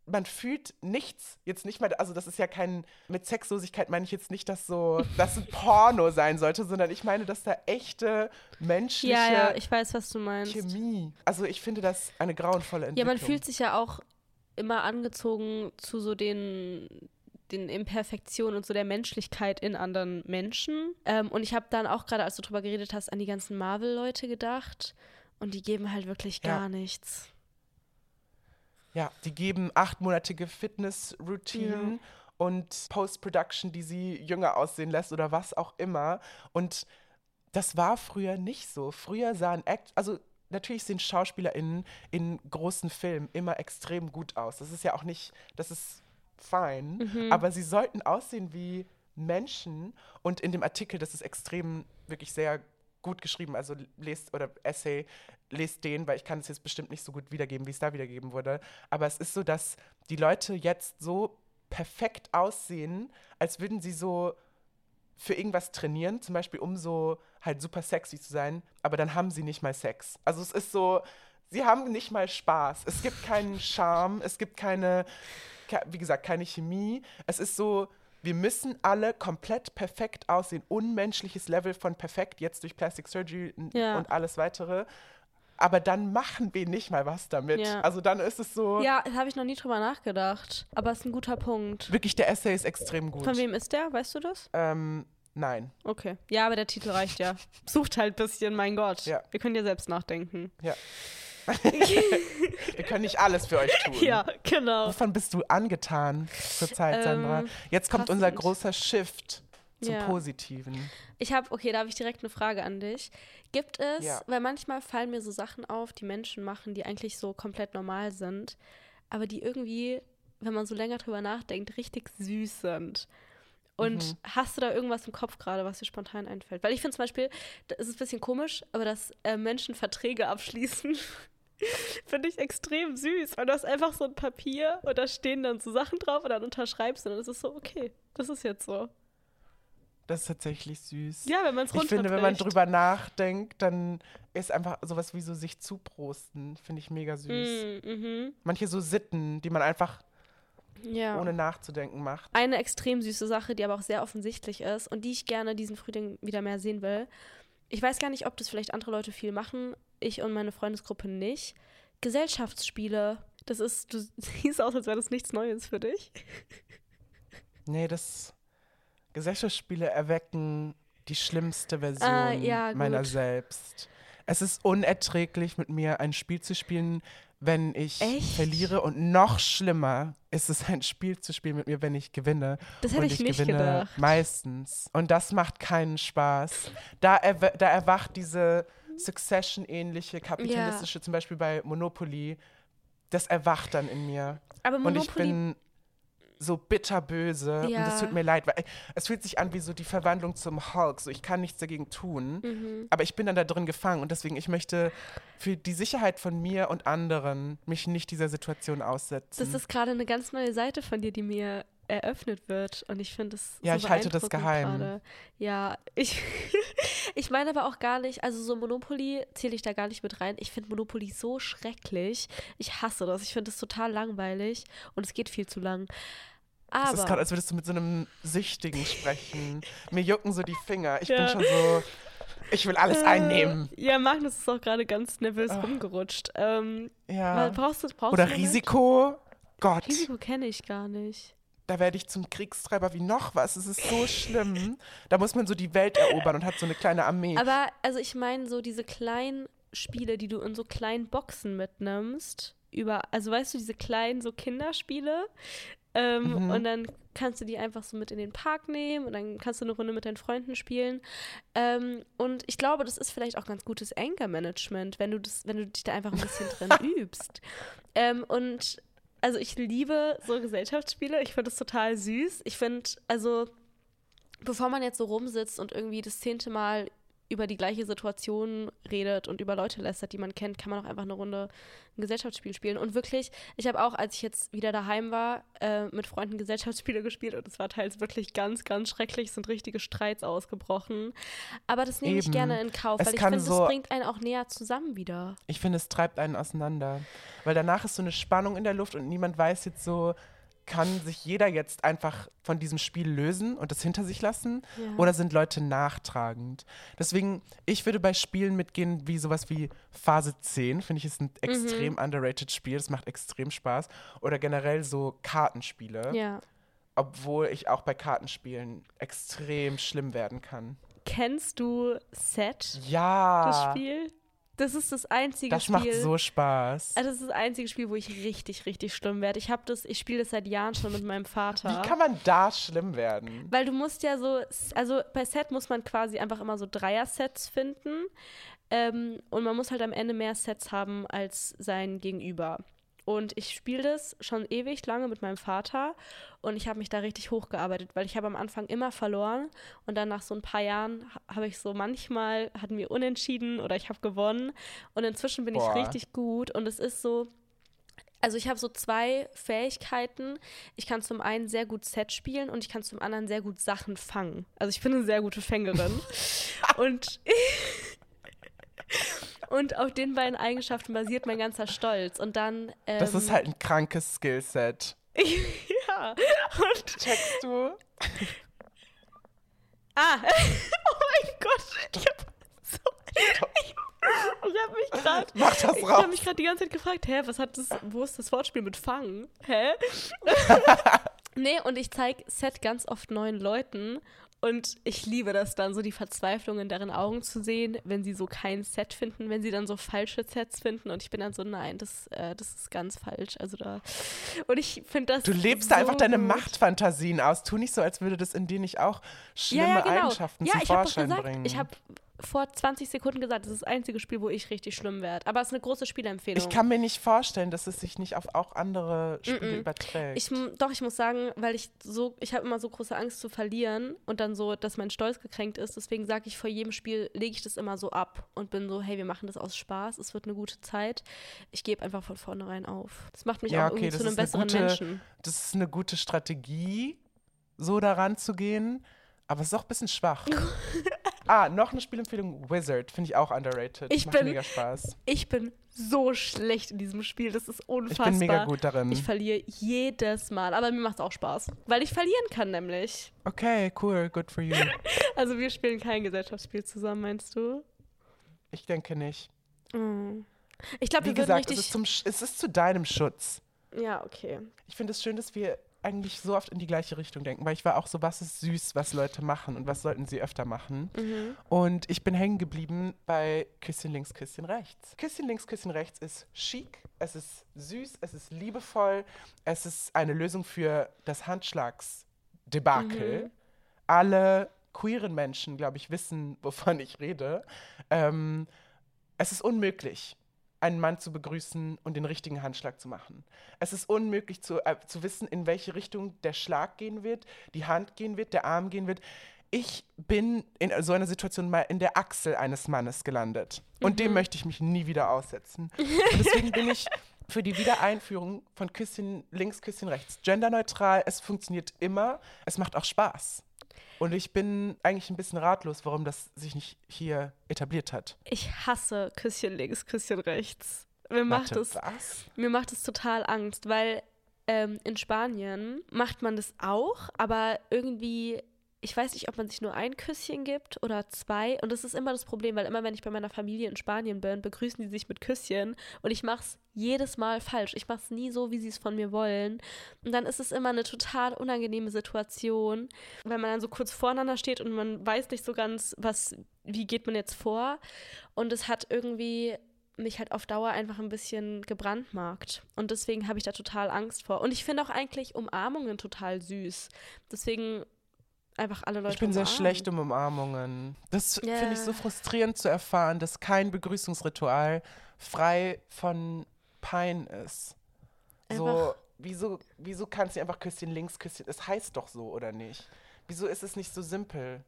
man fühlt nichts. Jetzt nicht mal, also das ist ja kein, mit Sexlosigkeit meine ich jetzt nicht, dass so, dass ein Porno sein sollte, sondern ich meine, dass da echte menschliche Ja, ja, ich weiß, was du meinst. Chemie. Also ich finde das eine grauenvolle Ja, Entwicklung. man fühlt sich ja auch immer angezogen zu so den, den Imperfektionen und so der Menschlichkeit in anderen Menschen. Ähm, und ich habe dann auch gerade, als du drüber geredet hast, an die ganzen Marvel-Leute gedacht. Und die geben halt wirklich Ja. gar nichts. Ja, die geben achtmonatige Fitness-Routinen und Post-Production, die sie jünger aussehen lässt oder was auch immer. Und das war früher nicht so. Früher sahen Act, also natürlich sehen SchauspielerInnen in großen Filmen immer extrem gut aus. Das ist ja auch nicht, das ist fein, Mhm. aber sie sollten aussehen wie Menschen und in dem Artikel, das ist extrem, wirklich sehr gut geschrieben, also lest oder Essay, lest den, weil ich kann es jetzt bestimmt nicht so gut wiedergeben, wie es da wiedergeben wurde, aber es ist so, dass die Leute jetzt so perfekt aussehen, als würden sie so für irgendwas trainieren, zum Beispiel um so halt super sexy zu sein, aber dann haben sie nicht mal Sex. Also es ist so, sie haben nicht mal Spaß. Es gibt keinen Charme, es gibt keine, ke- wie gesagt, keine Chemie. Es ist so, wir müssen alle komplett perfekt aussehen. Unmenschliches Level von perfekt, jetzt durch Plastic Surgery Ja. und alles weitere. Aber dann machen wir nicht mal was damit. Ja. Also dann ist es so, Ja, habe ich noch nie drüber nachgedacht. Aber es ist ein guter Punkt. wirklich der Essay ist extrem gut. Von wem ist der? Weißt du das? Ähm, nein. Okay. Ja, aber der Titel reicht ja. Sucht halt ein bisschen, mein Gott. Ja. Wir können ja selbst nachdenken. Ja. Wir können nicht alles für euch tun. Ja, genau. Wovon bist du angetan zurzeit, Ähm, Sandra? Jetzt kommt unser passend. großer Shift zum Ja. Positiven. Ich habe, okay, da habe ich direkt eine Frage an dich. Gibt es, Ja. weil manchmal fallen mir so Sachen auf, die Menschen machen, die eigentlich so komplett normal sind, aber die irgendwie, wenn man so länger drüber nachdenkt, richtig süß sind. Und Mhm. hast du da irgendwas im Kopf gerade, was dir spontan einfällt? Weil ich finde zum Beispiel, das ist ein bisschen komisch, aber dass äh, Menschen Verträge abschließen, finde ich extrem süß. Weil du hast einfach so ein Papier und da stehen dann so Sachen drauf und dann unterschreibst du und dann ist es so, okay, das ist jetzt so. Das ist tatsächlich süß. Ja, wenn man es ich finde, wenn man drüber nachdenkt, dann ist einfach sowas wie so sich zuprosten, finde ich mega süß. Mm, mhm. Manche so Sitten, die man einfach Ja. ohne nachzudenken macht. Eine extrem süße Sache, die aber auch sehr offensichtlich ist und die ich gerne diesen Frühling wieder mehr sehen will. Ich weiß gar nicht, ob das vielleicht andere Leute viel machen. Ich und meine Freundesgruppe nicht. Gesellschaftsspiele. Das ist, du siehst aus, als wäre das nichts Neues für dich. Nee, das Gesellschaftsspiele erwecken die schlimmste Version Ah, ja, meiner selbst. Es ist unerträglich, mit mir ein Spiel zu spielen, wenn ich Echt? verliere. Und noch schlimmer ist es, ein Spiel zu spielen mit mir, wenn ich gewinne. Das hätte ich ich nicht gewinne gedacht. meistens. Und das macht keinen Spaß. Da, erwe- da erwacht diese Succession-ähnliche kapitalistische, zum Beispiel bei Monopoly, das erwacht dann in mir. Aber Und ich Monopoly. bin so bitterböse und Ja. es tut mir leid, weil es fühlt sich an wie so die Verwandlung zum Hulk. So, ich kann nichts dagegen tun, Mhm. aber ich bin dann da drin gefangen und deswegen, ich möchte für die Sicherheit von mir und anderen mich nicht dieser Situation aussetzen. das ist gerade eine ganz neue Seite von dir, die mir eröffnet wird. Und ich finde es. Ja, so ich halte das geheim. gerade. Ja, ich, ich meine aber auch gar nicht, also so Monopoly zähle ich da gar nicht mit rein. Ich finde Monopoly so schrecklich. Ich hasse das. Ich finde es total langweilig und es geht viel zu lang. Es ist gerade, Aber als würdest du mit so einem Süchtigen sprechen. Mir jucken so die Finger. Ich bin Ja. schon so, ich will alles einnehmen. Äh, ja, Magnus ist auch gerade ganz nervös Ah. rumgerutscht. Ähm, Ja. brauchst du brauchst Oder? Risiko. Gott, Risiko kenne ich gar nicht. Da werde ich zum Kriegstreiber wie noch was. Es ist so schlimm. Da muss man so die Welt erobern und hat so eine kleine Armee. Aber also ich meine so diese kleinen Spiele, die du in so kleinen Boxen mitnimmst, über, also weißt du, diese kleinen so Kinderspiele. Ähm, Mhm. Und dann kannst du die einfach so mit in den Park nehmen und dann kannst du eine Runde mit deinen Freunden spielen. Ähm, und ich glaube, das ist vielleicht auch ganz gutes Anger-Management, wenn du das, wenn du dich da einfach ein bisschen drin übst. Ähm, und also ich liebe so Gesellschaftsspiele. Ich finde das total süß. Ich finde, also bevor man jetzt so rumsitzt und irgendwie das zehnte Mal über die gleiche Situation redet und über Leute lästert, die man kennt, kann man auch einfach eine Runde ein Gesellschaftsspiel spielen. Und wirklich, ich habe auch, als ich jetzt wieder daheim war, äh, mit Freunden Gesellschaftsspiele gespielt und es war teils wirklich ganz, ganz schrecklich, es sind richtige Streits ausgebrochen. Aber das nehme ich gerne in Kauf, Es weil ich finde, so- das bringt einen auch näher zusammen wieder. Ich finde, es treibt einen auseinander. Weil danach ist so eine Spannung in der Luft und niemand weiß jetzt so, kann sich jeder jetzt einfach von diesem Spiel lösen und das hinter sich lassen? Ja. Oder sind Leute nachtragend? Deswegen, ich würde bei Spielen mitgehen wie sowas wie Phase 10, finde ich, ist ein extrem underrated Spiel. Das macht extrem Spaß. Oder generell so Kartenspiele. Ja. Obwohl ich auch bei Kartenspielen extrem schlimm werden kann. Kennst du Set, Ja, das Spiel? Das ist das einzige das Spiel. macht so Spaß. Also das ist das einzige Spiel, wo ich richtig, richtig schlimm werde. Ich habe das, ich spiele das seit Jahren schon mit meinem Vater. Wie kann man da schlimm werden? Weil du musst ja so, also bei Set muss man quasi einfach immer so Dreier-Sets finden. Ähm, und man muss halt am Ende mehr Sets haben als sein Gegenüber. Und ich spiele das schon ewig lange mit meinem Vater und ich habe mich da richtig hochgearbeitet, weil ich habe am Anfang immer verloren und dann nach so ein paar Jahren ha- habe ich so manchmal hatten wir unentschieden oder ich habe gewonnen und inzwischen bin Boah. ich richtig gut und es ist so also ich habe so zwei Fähigkeiten. Ich kann zum einen sehr gut Set spielen und ich kann zum anderen sehr gut Sachen fangen. Also ich bin eine sehr gute Fängerin. und, und auf den beiden Eigenschaften basiert mein ganzer Stolz. Und dann. Ähm, Das ist halt ein krankes Skillset. ja. Und, Checkst du? ah, oh mein Gott. Ich habe so, ich, ich mich gerade. Mach das Ich raus. habe mich gerade die ganze Zeit gefragt, hä, was hat das, wo ist das Wortspiel mit Fangen? Hä? nee, und ich zeige Set ganz oft neuen Leuten und ich liebe das dann, so die Verzweiflung in deren Augen zu sehen, wenn sie so kein Set finden, wenn sie dann so falsche Sets finden und ich bin dann so, nein, das, äh, das ist ganz falsch. Also da. Und ich finde das. Du lebst so da einfach deine gut. Machtfantasien aus. Tu nicht so, als würde das in dir nicht auch schlimme Eigenschaften genau. ja, zum ich hab doch Vorschein gesagt, bringen. Ich habe vor 20 Sekunden gesagt, das ist das einzige Spiel, wo ich richtig schlimm werde. Aber es ist eine große Spielempfehlung. Ich kann mir nicht vorstellen, dass es sich nicht auf auch andere Spiele Mm-mm. überträgt. Ich, doch, ich muss sagen, weil ich so, ich habe immer so große Angst zu verlieren und dann so, dass mein Stolz gekränkt ist. Deswegen sage ich vor jedem Spiel, lege ich das immer so ab und bin so, hey, wir machen das aus Spaß, es wird eine gute Zeit. Ich gebe einfach von vornherein auf. Das macht mich Ja, auch okay, irgendwie zu einem besseren gute- Menschen. das ist eine gute Strategie, so daran zu gehen, aber es ist auch ein bisschen schwach. ah, noch eine Spielempfehlung: Wizard, finde ich auch underrated. Ich Macht bin- mega Spaß. Ich bin so schlecht in diesem Spiel, das ist Ich unfassbar. bin mega gut darin. Ich verliere jedes Mal, aber mir macht es auch Spaß, weil ich verlieren kann nämlich. okay, cool, good for you. Also wir spielen kein Gesellschaftsspiel zusammen, meinst du? Ich denke nicht. Mm. Ich glaube, wir gesagt, es richtig... ist, zum, es ist zu deinem Schutz. ja, okay. Ich finde es schön, dass wir eigentlich so oft in die gleiche Richtung denken, weil ich war auch so, was ist süß, was Leute machen und was sollten sie öfter machen. Mhm. Und ich bin hängen geblieben bei Küsschen links, Küsschen rechts. Küsschen links, Küsschen rechts ist chic, es ist süß, es ist liebevoll, es ist eine Lösung für das Handschlagsdebakel. Mhm. Alle queeren Menschen, glaube ich, wissen, wovon ich rede. Ähm, es ist unmöglich, einen Mann zu begrüßen und den richtigen Handschlag zu machen. Es ist unmöglich zu, äh, zu wissen, in welche Richtung der Schlag gehen wird, die Hand gehen wird, der Arm gehen wird. Ich bin in so einer Situation mal in der Achsel eines Mannes gelandet. Und dem möchte ich mich nie wieder aussetzen. Und deswegen bin ich für die Wiedereinführung von Küsschen links, Küsschen rechts genderneutral. Es funktioniert immer. Es macht auch Spaß. Und ich bin eigentlich ein bisschen ratlos, warum das sich nicht hier etabliert hat. Ich hasse Küsschen links, Küsschen rechts. Mir macht Warte, es was? mir macht es total Angst, weil ähm, in Spanien macht man das auch, aber irgendwie ich weiß nicht, ob man sich nur ein Küsschen gibt oder zwei. Und das ist immer das Problem, weil immer, wenn ich bei meiner Familie in Spanien bin, begrüßen die sich mit Küsschen. Und ich mache es jedes Mal falsch. Ich mache es nie so, wie sie es von mir wollen. Und dann ist es immer eine total unangenehme Situation, weil man dann so kurz voreinander steht und man weiß nicht so ganz, was, wie geht man jetzt vor. Und es hat irgendwie mich halt auf Dauer einfach ein bisschen gebrandmarkt. Und deswegen habe ich da total Angst vor. Und ich finde auch eigentlich Umarmungen total süß. Deswegen einfach alle Leute Ich bin sehr umarmen. schlecht um Umarmungen. Das Ja. finde ich so frustrierend zu erfahren, dass kein Begrüßungsritual frei von Pein ist. So, wieso, wieso kannst du einfach Küsschen links, Küsschen. Es heißt doch so, oder nicht? Wieso ist es nicht so simpel?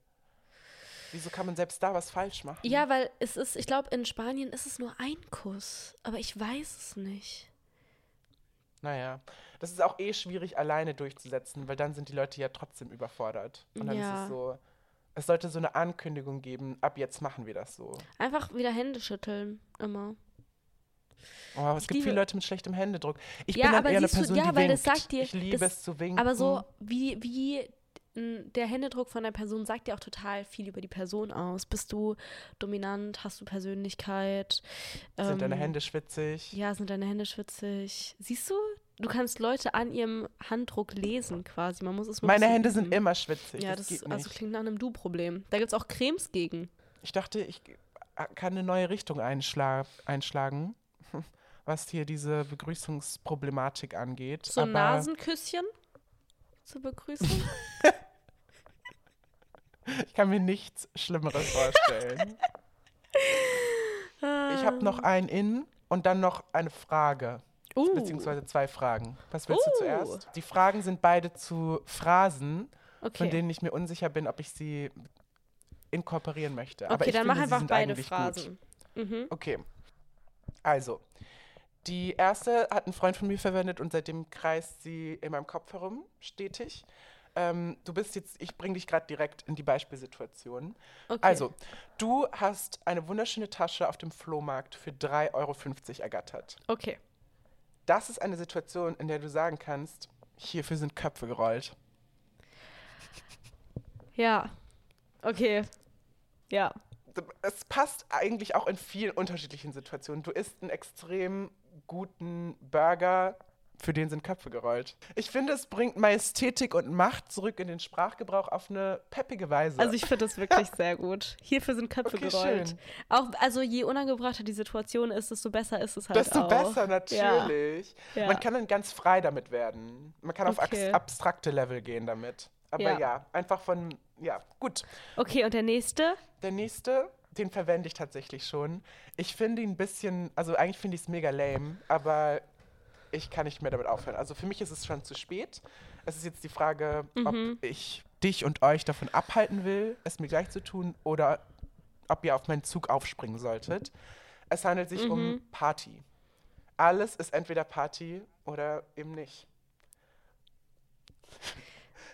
Wieso kann man selbst da was falsch machen? Ja, weil es ist, ich glaube, in Spanien ist es nur ein Kuss. Aber ich weiß es nicht. Naja, das ist auch eh schwierig alleine durchzusetzen, weil dann sind die Leute ja trotzdem überfordert. Und dann Ja. ist es so, es sollte so eine Ankündigung geben, ab jetzt machen wir das so. Einfach wieder Hände schütteln. Immer. Oh, aber es Ich gibt viele liebe- Leute mit schlechtem Händedruck. Ich Ja, bin dann aber eher eine siehst du, Person, ja, die weil winkt. das sagt dir- ich liebe das- es zu winken. Aber so wie, wie der Händedruck von einer Person sagt ja auch total viel über die Person aus. Bist du dominant? Hast du Persönlichkeit? sind deine Ähm, Hände schwitzig. Ja, sind deine Hände schwitzig? Siehst du? Du kannst Leute an ihrem Handdruck lesen quasi. Man muss es ein Meine Hände sind immer schwitzig. Ja, das, das also klingt nach einem Du-Problem. Da gibt es auch Cremes gegen. Ich dachte, ich kann eine neue Richtung einschla einschlagen, was hier diese Begrüßungsproblematik angeht. So aber Nasenküsschen zur Begrüßung. ich kann mir nichts Schlimmeres vorstellen. ich habe noch Ähm. ein In und dann noch eine Frage. Uh. Beziehungsweise zwei Fragen. Was willst Uh. du zuerst? Die Fragen sind beide zu Phrasen, Okay. von denen ich mir unsicher bin, ob ich sie inkorporieren möchte. Aber okay, ich dann mach finde, sie einfach beide Phrasen. Mhm. Okay. Also, die erste hat ein Freund von mir verwendet und seitdem kreist sie in meinem Kopf herum, stetig. Ähm, du bist jetzt, ich bringe dich gerade direkt in die Beispielsituation. Okay. Also, du hast eine wunderschöne Tasche auf dem Flohmarkt für 3,50 Euro ergattert. Okay. Das ist eine Situation, in der du sagen kannst, hierfür sind Köpfe gerollt. Ja. Okay. Ja. Es passt eigentlich auch in vielen unterschiedlichen Situationen. Du isst einen extrem guten Burger, für den sind Köpfe gerollt. Ich finde, es bringt Majestätik und Macht zurück in den Sprachgebrauch auf eine peppige Weise. Also ich finde das wirklich sehr gut. Hierfür sind Köpfe Okay, gerollt. schön. Auch, also je unangebrachter die Situation ist, desto besser ist es halt Desto auch. besser, natürlich. Ja. Man kann dann ganz frei damit werden. Man kann auf Okay. abstrakte Level gehen damit. Aber Ja. ja. einfach von, ja, gut. Okay, und der nächste? Der nächste, den verwende ich tatsächlich schon. Ich finde ihn ein bisschen, also eigentlich finde ich es mega lame, aber ich kann nicht mehr damit aufhören. Also für mich ist es schon zu spät. Es ist jetzt die Frage, Mhm. ob ich dich und euch davon abhalten will, es mir gleich zu tun, oder ob ihr auf meinen Zug aufspringen solltet. Es handelt sich um Mhm. Party. Alles ist entweder Party oder eben nicht.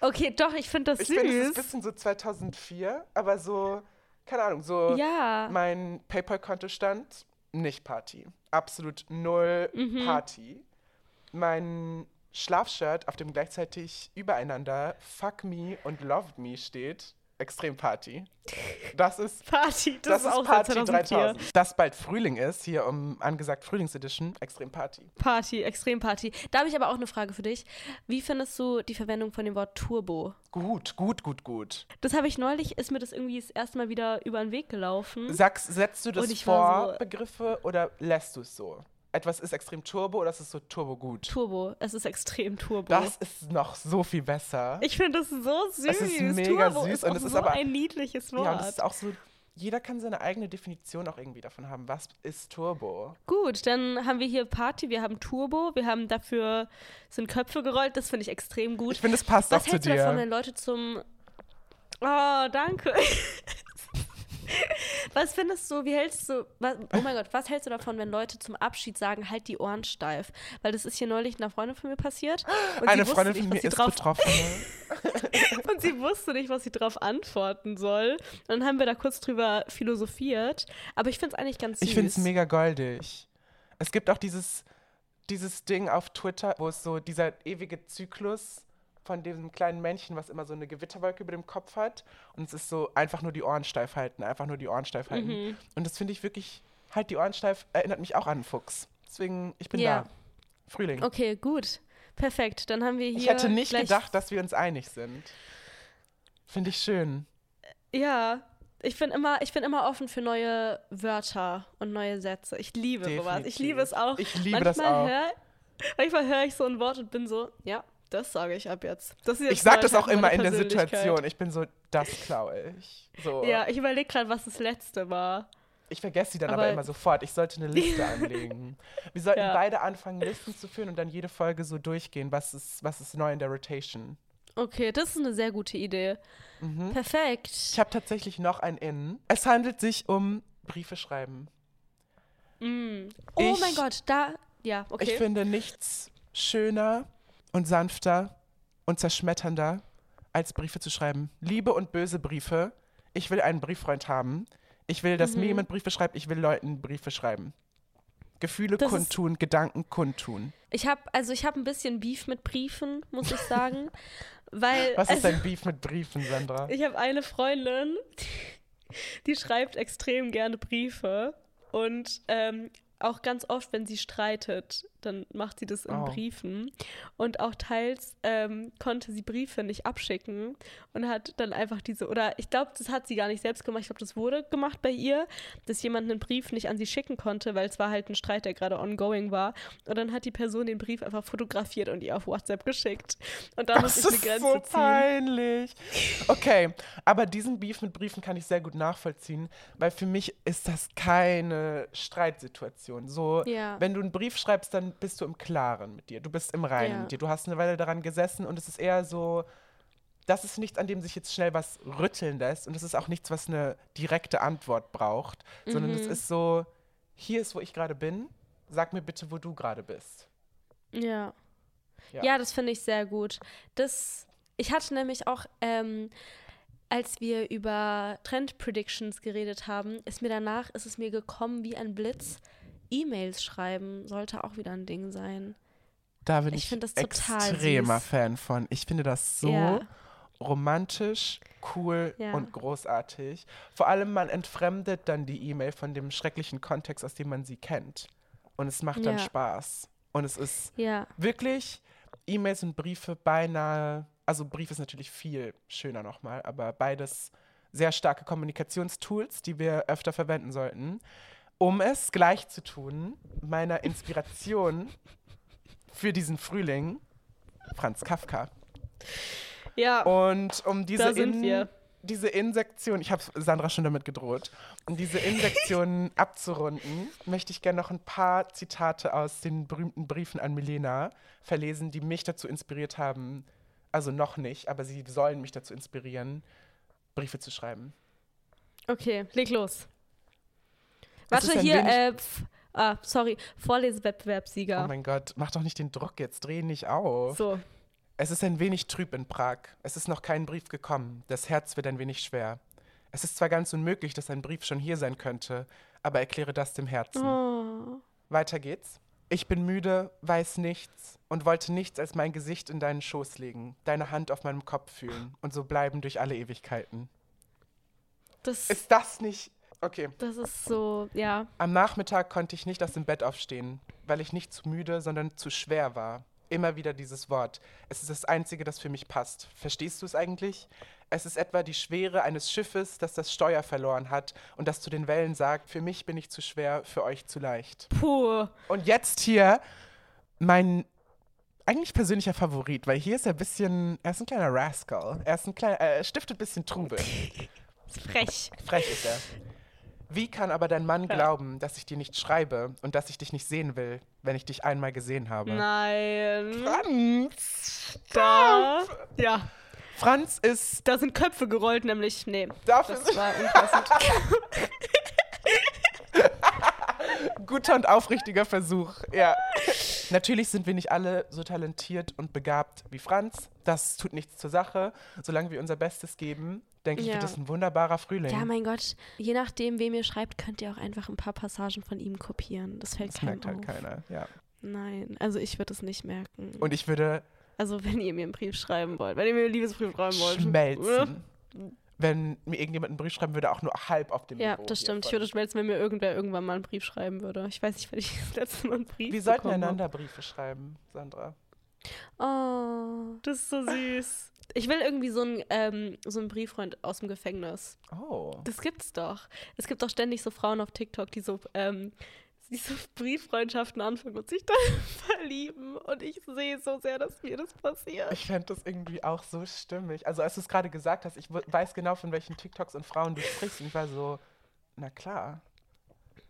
Okay, doch, ich finde das Ich finde, es ist ein süß. bisschen so 2004, aber so, keine Ahnung, so ja. mein PayPal-Kontostand, nicht Party. Absolut null Mhm. Party. Mein Schlafshirt, auf dem gleichzeitig übereinander Fuck Me und Loved Me steht, extrem Party. Das ist, Party, das, das ist auch ist Party 2004. 3000. Dass bald Frühling ist, hier um angesagt Frühlingsedition, extrem Party. Party, extrem Party. Da habe ich aber auch eine Frage für dich. Wie findest du die Verwendung von dem Wort Turbo? Gut, gut, gut, gut. Das habe ich neulich, ist mir das irgendwie das erste Mal wieder über den Weg gelaufen. Sagst, setzt du das vor, so- Begriffe, oder lässt du es so? Etwas ist extrem turbo oder ist es so turbo gut? Turbo, es ist extrem Turbo. Das ist noch so viel besser. ich finde das so süß. Es ist mega Turbo süß ist und es ist so aber- ein niedliches Wort. Ja, und es ist auch so, jeder kann seine eigene Definition auch irgendwie davon haben. Was ist Turbo? Gut, dann haben wir hier Party, wir haben Turbo, wir haben dafür sind Köpfe gerollt, das finde ich extrem gut. Ich finde, es passt Was auch zu hältst du davon, dir. wenn Leute zum. Oh, danke. Was findest du, wie hältst du, was, oh mein Gott, was hältst du davon, wenn Leute zum Abschied sagen, halt die Ohren steif? Weil das ist hier neulich einer Freundin von mir passiert. Eine Freundin nicht, von mir ist drauf, betroffen. Und sie wusste nicht, was sie drauf antworten soll. Und dann haben wir da kurz drüber philosophiert. Aber ich finde es eigentlich ganz süß. Ich finde es mega goldig. Es gibt auch dieses, dieses Ding auf Twitter, wo es so dieser ewige Zyklus von diesem kleinen Männchen, was immer so eine Gewitterwolke über dem Kopf hat. Und es ist so einfach nur die Ohren steif halten, einfach nur die Ohren steif halten. Mhm. Und das finde ich wirklich, halt die Ohren steif, erinnert mich auch an einen Fuchs. Deswegen, ich bin Ja. da. Frühling. Okay, gut. Perfekt. Dann haben wir hier. Ich hätte nicht gedacht, dass wir uns einig sind. Finde ich schön. Ja, ich bin immer, ich bin immer offen für neue Wörter und neue Sätze. Ich liebe sowas. Ich Definitiv. liebe es auch. Ich liebe manchmal das auch. Hör, manchmal höre ich so ein Wort und bin so, ja, das sage ich ab jetzt. Jetzt Ich sag mein das auch immer in der. Situation. Ich bin so, das klaue ich. So. Ja, ich überlege gerade, was das letzte war. Ich vergesse sie dann aber, Aber- immer sofort. Ich sollte eine Liste anlegen. Wir sollten Ja. beide anfangen, Listen zu führen und dann jede Folge so durchgehen, was ist, was ist neu in der Rotation. Okay, das ist eine sehr gute Idee. Mhm. Perfekt. Ich habe tatsächlich noch ein In. Es handelt sich um Briefe schreiben. Mm. Oh Ich- mein Gott, da, ja, okay. Ich finde nichts schöner und sanfter und zerschmetternder, als Briefe zu schreiben. Liebe und böse Briefe. Ich will einen Brieffreund haben. Ich will, dass Mhm. mir jemand Briefe schreibt. Ich will Leuten Briefe schreiben. Gefühle Das ist- kundtun, Gedanken kundtun. Ich habe, also ich habe ein bisschen Beef mit Briefen, muss ich sagen. weil, Was ist also, dein Beef mit Briefen, Sandra? Ich habe eine Freundin, die schreibt extrem gerne Briefe und ähm, auch ganz oft, wenn sie streitet, dann macht sie das in Oh. Briefen. Und auch teils ähm, konnte sie Briefe nicht abschicken und hat dann einfach diese, oder ich glaube, das hat sie gar nicht selbst gemacht, ich glaube, das wurde gemacht bei ihr, dass jemand einen Brief nicht an sie schicken konnte, weil es war halt ein Streit, der gerade ongoing war. Und dann hat die Person den Brief einfach fotografiert und ihr auf WhatsApp geschickt. Und da muss ich eine Grenze so ziehen. peinlich. Okay, aber diesen Beef mit Briefen kann ich sehr gut nachvollziehen, weil für mich ist das keine Streitsituation. So, Ja. wenn du einen Brief schreibst, dann bist du im Klaren mit dir. Du bist im Reinen Ja. mit dir. Du hast eine Weile daran gesessen und es ist eher so, das ist nichts, an dem sich jetzt schnell was rütteln lässt und es ist auch nichts, was eine direkte Antwort braucht, sondern es Mhm. ist so, hier ist, wo ich gerade bin, sag mir bitte, wo du gerade bist. Ja. Ja. Ja, das finde ich sehr gut. Das, ich hatte nämlich auch, ähm, als wir über Trend Predictions geredet haben, ist mir danach, ist es mir gekommen wie ein Blitz. E-Mails schreiben sollte auch wieder ein Ding sein. Da bin Ich ich, das extremer süß. Fan von. Ich finde das so Ja. romantisch, cool Ja. und großartig. Vor allem, man entfremdet dann die E-Mail von dem schrecklichen Kontext, aus dem man sie kennt. Und es macht dann Ja. Spaß. Und es ist wirklich E-Mails und Briefe beinahe, also Brief ist natürlich viel schöner nochmal, aber beides sehr starke Kommunikationstools, die wir öfter verwenden sollten, um es gleich zu tun, meiner Inspiration für diesen Frühling, Franz Kafka. ja, Und um diese, In, diese Insektion, ich habe Sandra schon damit gedroht, um diese Insektion abzurunden, möchte ich gerne noch ein paar Zitate aus den berühmten Briefen an Milena verlesen, die mich dazu inspiriert haben, also noch nicht, aber sie sollen mich dazu inspirieren, Briefe zu schreiben. Okay, leg los. Warte, hier, äh, ah, sorry, Oh Vorlesewettbewerbssieger. mein Gott, mach doch nicht den Druck jetzt, dreh nicht auf. so, Es ist ein wenig trüb in Prag. Es ist noch kein Brief gekommen. Das Herz wird ein wenig schwer. Es ist zwar ganz unmöglich, dass ein Brief schon hier sein könnte, aber erkläre das dem Herzen. oh. Weiter geht's. Ich bin müde, weiß nichts und wollte nichts als mein Gesicht in deinen Schoß legen, deine Hand auf meinem Kopf fühlen und so bleiben durch alle Ewigkeiten. das, Ist das nicht. Okay. das ist so, ja. Am Nachmittag konnte ich nicht aus dem Bett aufstehen, weil ich nicht zu müde, sondern zu schwer war. Immer wieder dieses Wort. Es ist das Einzige, das für mich passt. Verstehst du es eigentlich? Es ist etwa die Schwere eines Schiffes, das das Steuer verloren hat und das zu den Wellen sagt, für mich bin ich zu schwer, für euch zu leicht. Puh. Und jetzt hier mein eigentlich persönlicher Favorit, weil hier ist er ein bisschen, er ist ein kleiner Rascal. Er ist ein kleiner, er stiftet ein bisschen Trubel. Frech. Frech ist er. Wie kann aber dein Mann glauben, dass ich dir nicht schreibe und dass ich dich nicht sehen will, wenn ich dich einmal gesehen habe? Nein. Franz! Da. Ja. Franz ist Da sind Köpfe gerollt, nämlich. Nee. dafür Das war unpassend. guter und aufrichtiger Versuch. Ja. Natürlich sind wir nicht alle so talentiert und begabt wie Franz. Das tut nichts zur Sache. Solange wir unser Bestes geben, denke ich, Ja. wird es ein wunderbarer Frühling. Ja, mein Gott. Je nachdem, wem ihr schreibt, könnt ihr auch einfach ein paar Passagen von ihm kopieren. Das fällt das merkt halt auf. keiner. Ja. Nein, also ich würde es nicht merken. Und ich würde also wenn ihr mir einen Brief schreiben wollt, wenn ihr mir einen Liebesbrief schreiben wollt. schmelzen. Wenn mir irgendjemand einen Brief schreiben würde, auch nur halb auf dem Ja, Niveau. das stimmt. Ich würde schmelzen, wenn mir irgendwer irgendwann mal einen Brief schreiben würde. Ich weiß nicht, wenn ich das letzte Mal einen Brief Wir sollten einander Briefe schreiben, Sandra. habe. Oh, das ist so süß. Ich will irgendwie so einen, ähm, so einen Brieffreund aus dem Gefängnis. Oh. Das gibt's doch. Es gibt doch ständig so Frauen auf TikTok, die so, ähm, die so Brieffreundschaften anfangen und sich dann verlieben. Und ich sehe so sehr, dass mir das passiert. Ich fände das irgendwie auch so stimmig. Also als du es gerade gesagt hast, ich weiß genau, von welchen TikToks und Frauen du sprichst. Und ich war so, na klar.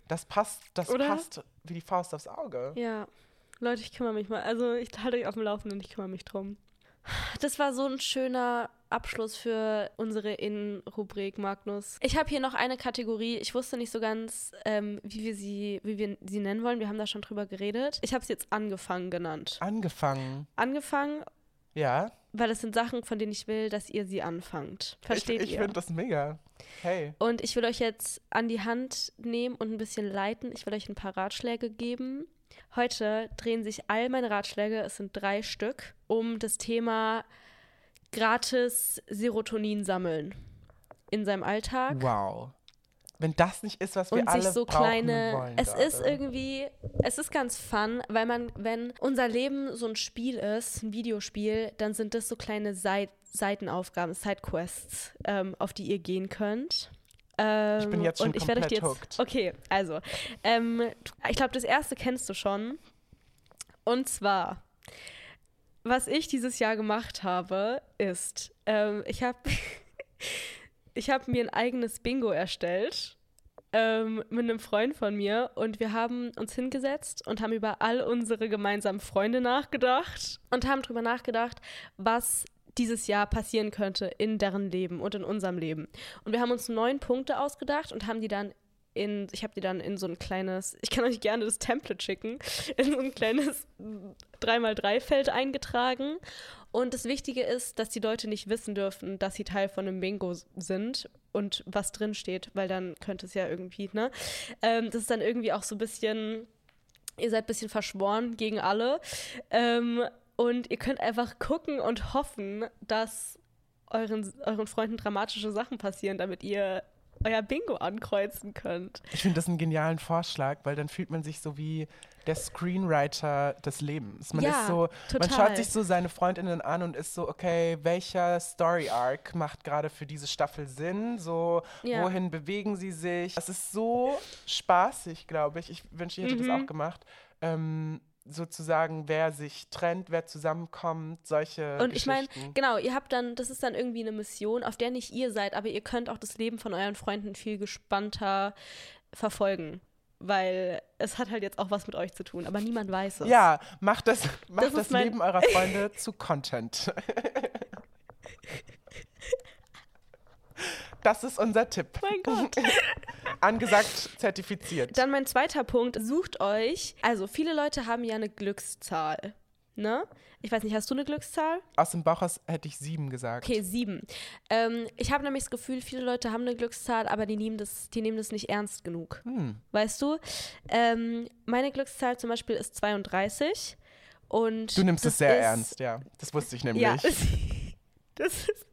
Das passt, das Oder? passt wie die Faust aufs Auge. Ja, Leute, ich kümmere mich mal. Also ich halte euch auf dem Laufenden, ich kümmere mich drum. Das war so ein schöner Abschluss für unsere In-Rubrik, Magnus. Ich habe hier noch eine Kategorie. Ich wusste nicht so ganz, ähm, wie wir sie, wie wir sie nennen wollen. Wir haben da schon drüber geredet. Ich habe sie jetzt angefangen genannt. Angefangen. Angefangen, Ja. weil es sind Sachen, von denen ich will, dass ihr sie anfangt. Versteht ich ich ihr? finde das mega. Hey. Und ich will euch jetzt an die Hand nehmen und ein bisschen leiten. Ich will euch ein paar Ratschläge geben. Heute drehen sich all meine Ratschläge, es sind drei Stück, um das Thema gratis Serotonin sammeln in seinem Alltag. Wow. wenn das nicht ist, was wir und alle sich so brauchen kleine. wollen. es gerade. ist irgendwie, es ist ganz fun, weil man, wenn unser Leben so ein Spiel ist, ein Videospiel, dann sind das so kleine Seit Seitenaufgaben, Sidequests, ähm, auf die ihr gehen könnt. Ähm, Ich bin jetzt schon und ich werde komplett jetzt. hooked. Okay, also, ähm, ich glaube, das erste kennst du schon. Und zwar, was ich dieses Jahr gemacht habe, ist, ähm, ich habe ich habe mir ein eigenes Bingo erstellt ähm, mit einem Freund von mir und wir haben uns hingesetzt und haben über all unsere gemeinsamen Freunde nachgedacht und haben darüber nachgedacht, was dieses Jahr passieren könnte in deren Leben und in unserem Leben. Und wir haben uns neun Punkte ausgedacht und haben die dann in, ich habe die dann in so ein kleines, ich kann euch gerne das Template schicken, in so ein kleines 3x3-Feld eingetragen. Und das Wichtige ist, dass die Leute nicht wissen dürfen, dass sie Teil von einem Bingo sind und was drin steht, weil dann könnte es ja irgendwie, ne? Ähm, das ist dann irgendwie auch so ein bisschen, ihr seid ein bisschen verschworen gegen alle. Ähm, und ihr könnt einfach gucken und hoffen, dass euren, euren Freunden dramatische Sachen passieren, damit ihr euer Bingo ankreuzen könnt. Ich finde das einen genialen Vorschlag, weil dann fühlt man sich so wie der Screenwriter des Lebens. Man Ja, ist so, man total. schaut sich so seine Freundinnen an und ist so, okay, welcher Story Arc macht gerade für diese Staffel Sinn? So, Ja. wohin bewegen sie sich? Das ist so spaßig, glaube ich. Ich wünsche, ich hätte Mhm. das auch gemacht. Ähm, sozusagen, wer sich trennt, wer zusammenkommt, solche Und ich meine, genau, ihr habt dann, das ist dann irgendwie eine Mission, auf der nicht ihr seid, aber ihr könnt auch das Leben von euren Freunden viel gespannter verfolgen. Weil es hat halt jetzt auch was mit euch zu tun, aber niemand weiß es. Ja, macht das, macht Das das, Leben eurer Freunde zu Content. Das ist unser Tipp. Mein Gott. Angesagt, zertifiziert. Dann mein zweiter Punkt, sucht euch, also viele Leute haben ja eine Glückszahl, ne? Ich weiß nicht, hast du eine Glückszahl? Aus dem Bauch hätte ich sieben gesagt. Okay, sieben. Ähm, ich habe nämlich das Gefühl, viele Leute haben eine Glückszahl, aber die nehmen das, die nehmen das nicht ernst genug. Hm. Weißt du? Ähm, meine Glückszahl zum Beispiel ist 32. Und Du nimmst es sehr ist, ernst, ja. Das wusste ich nämlich. Ja, das ist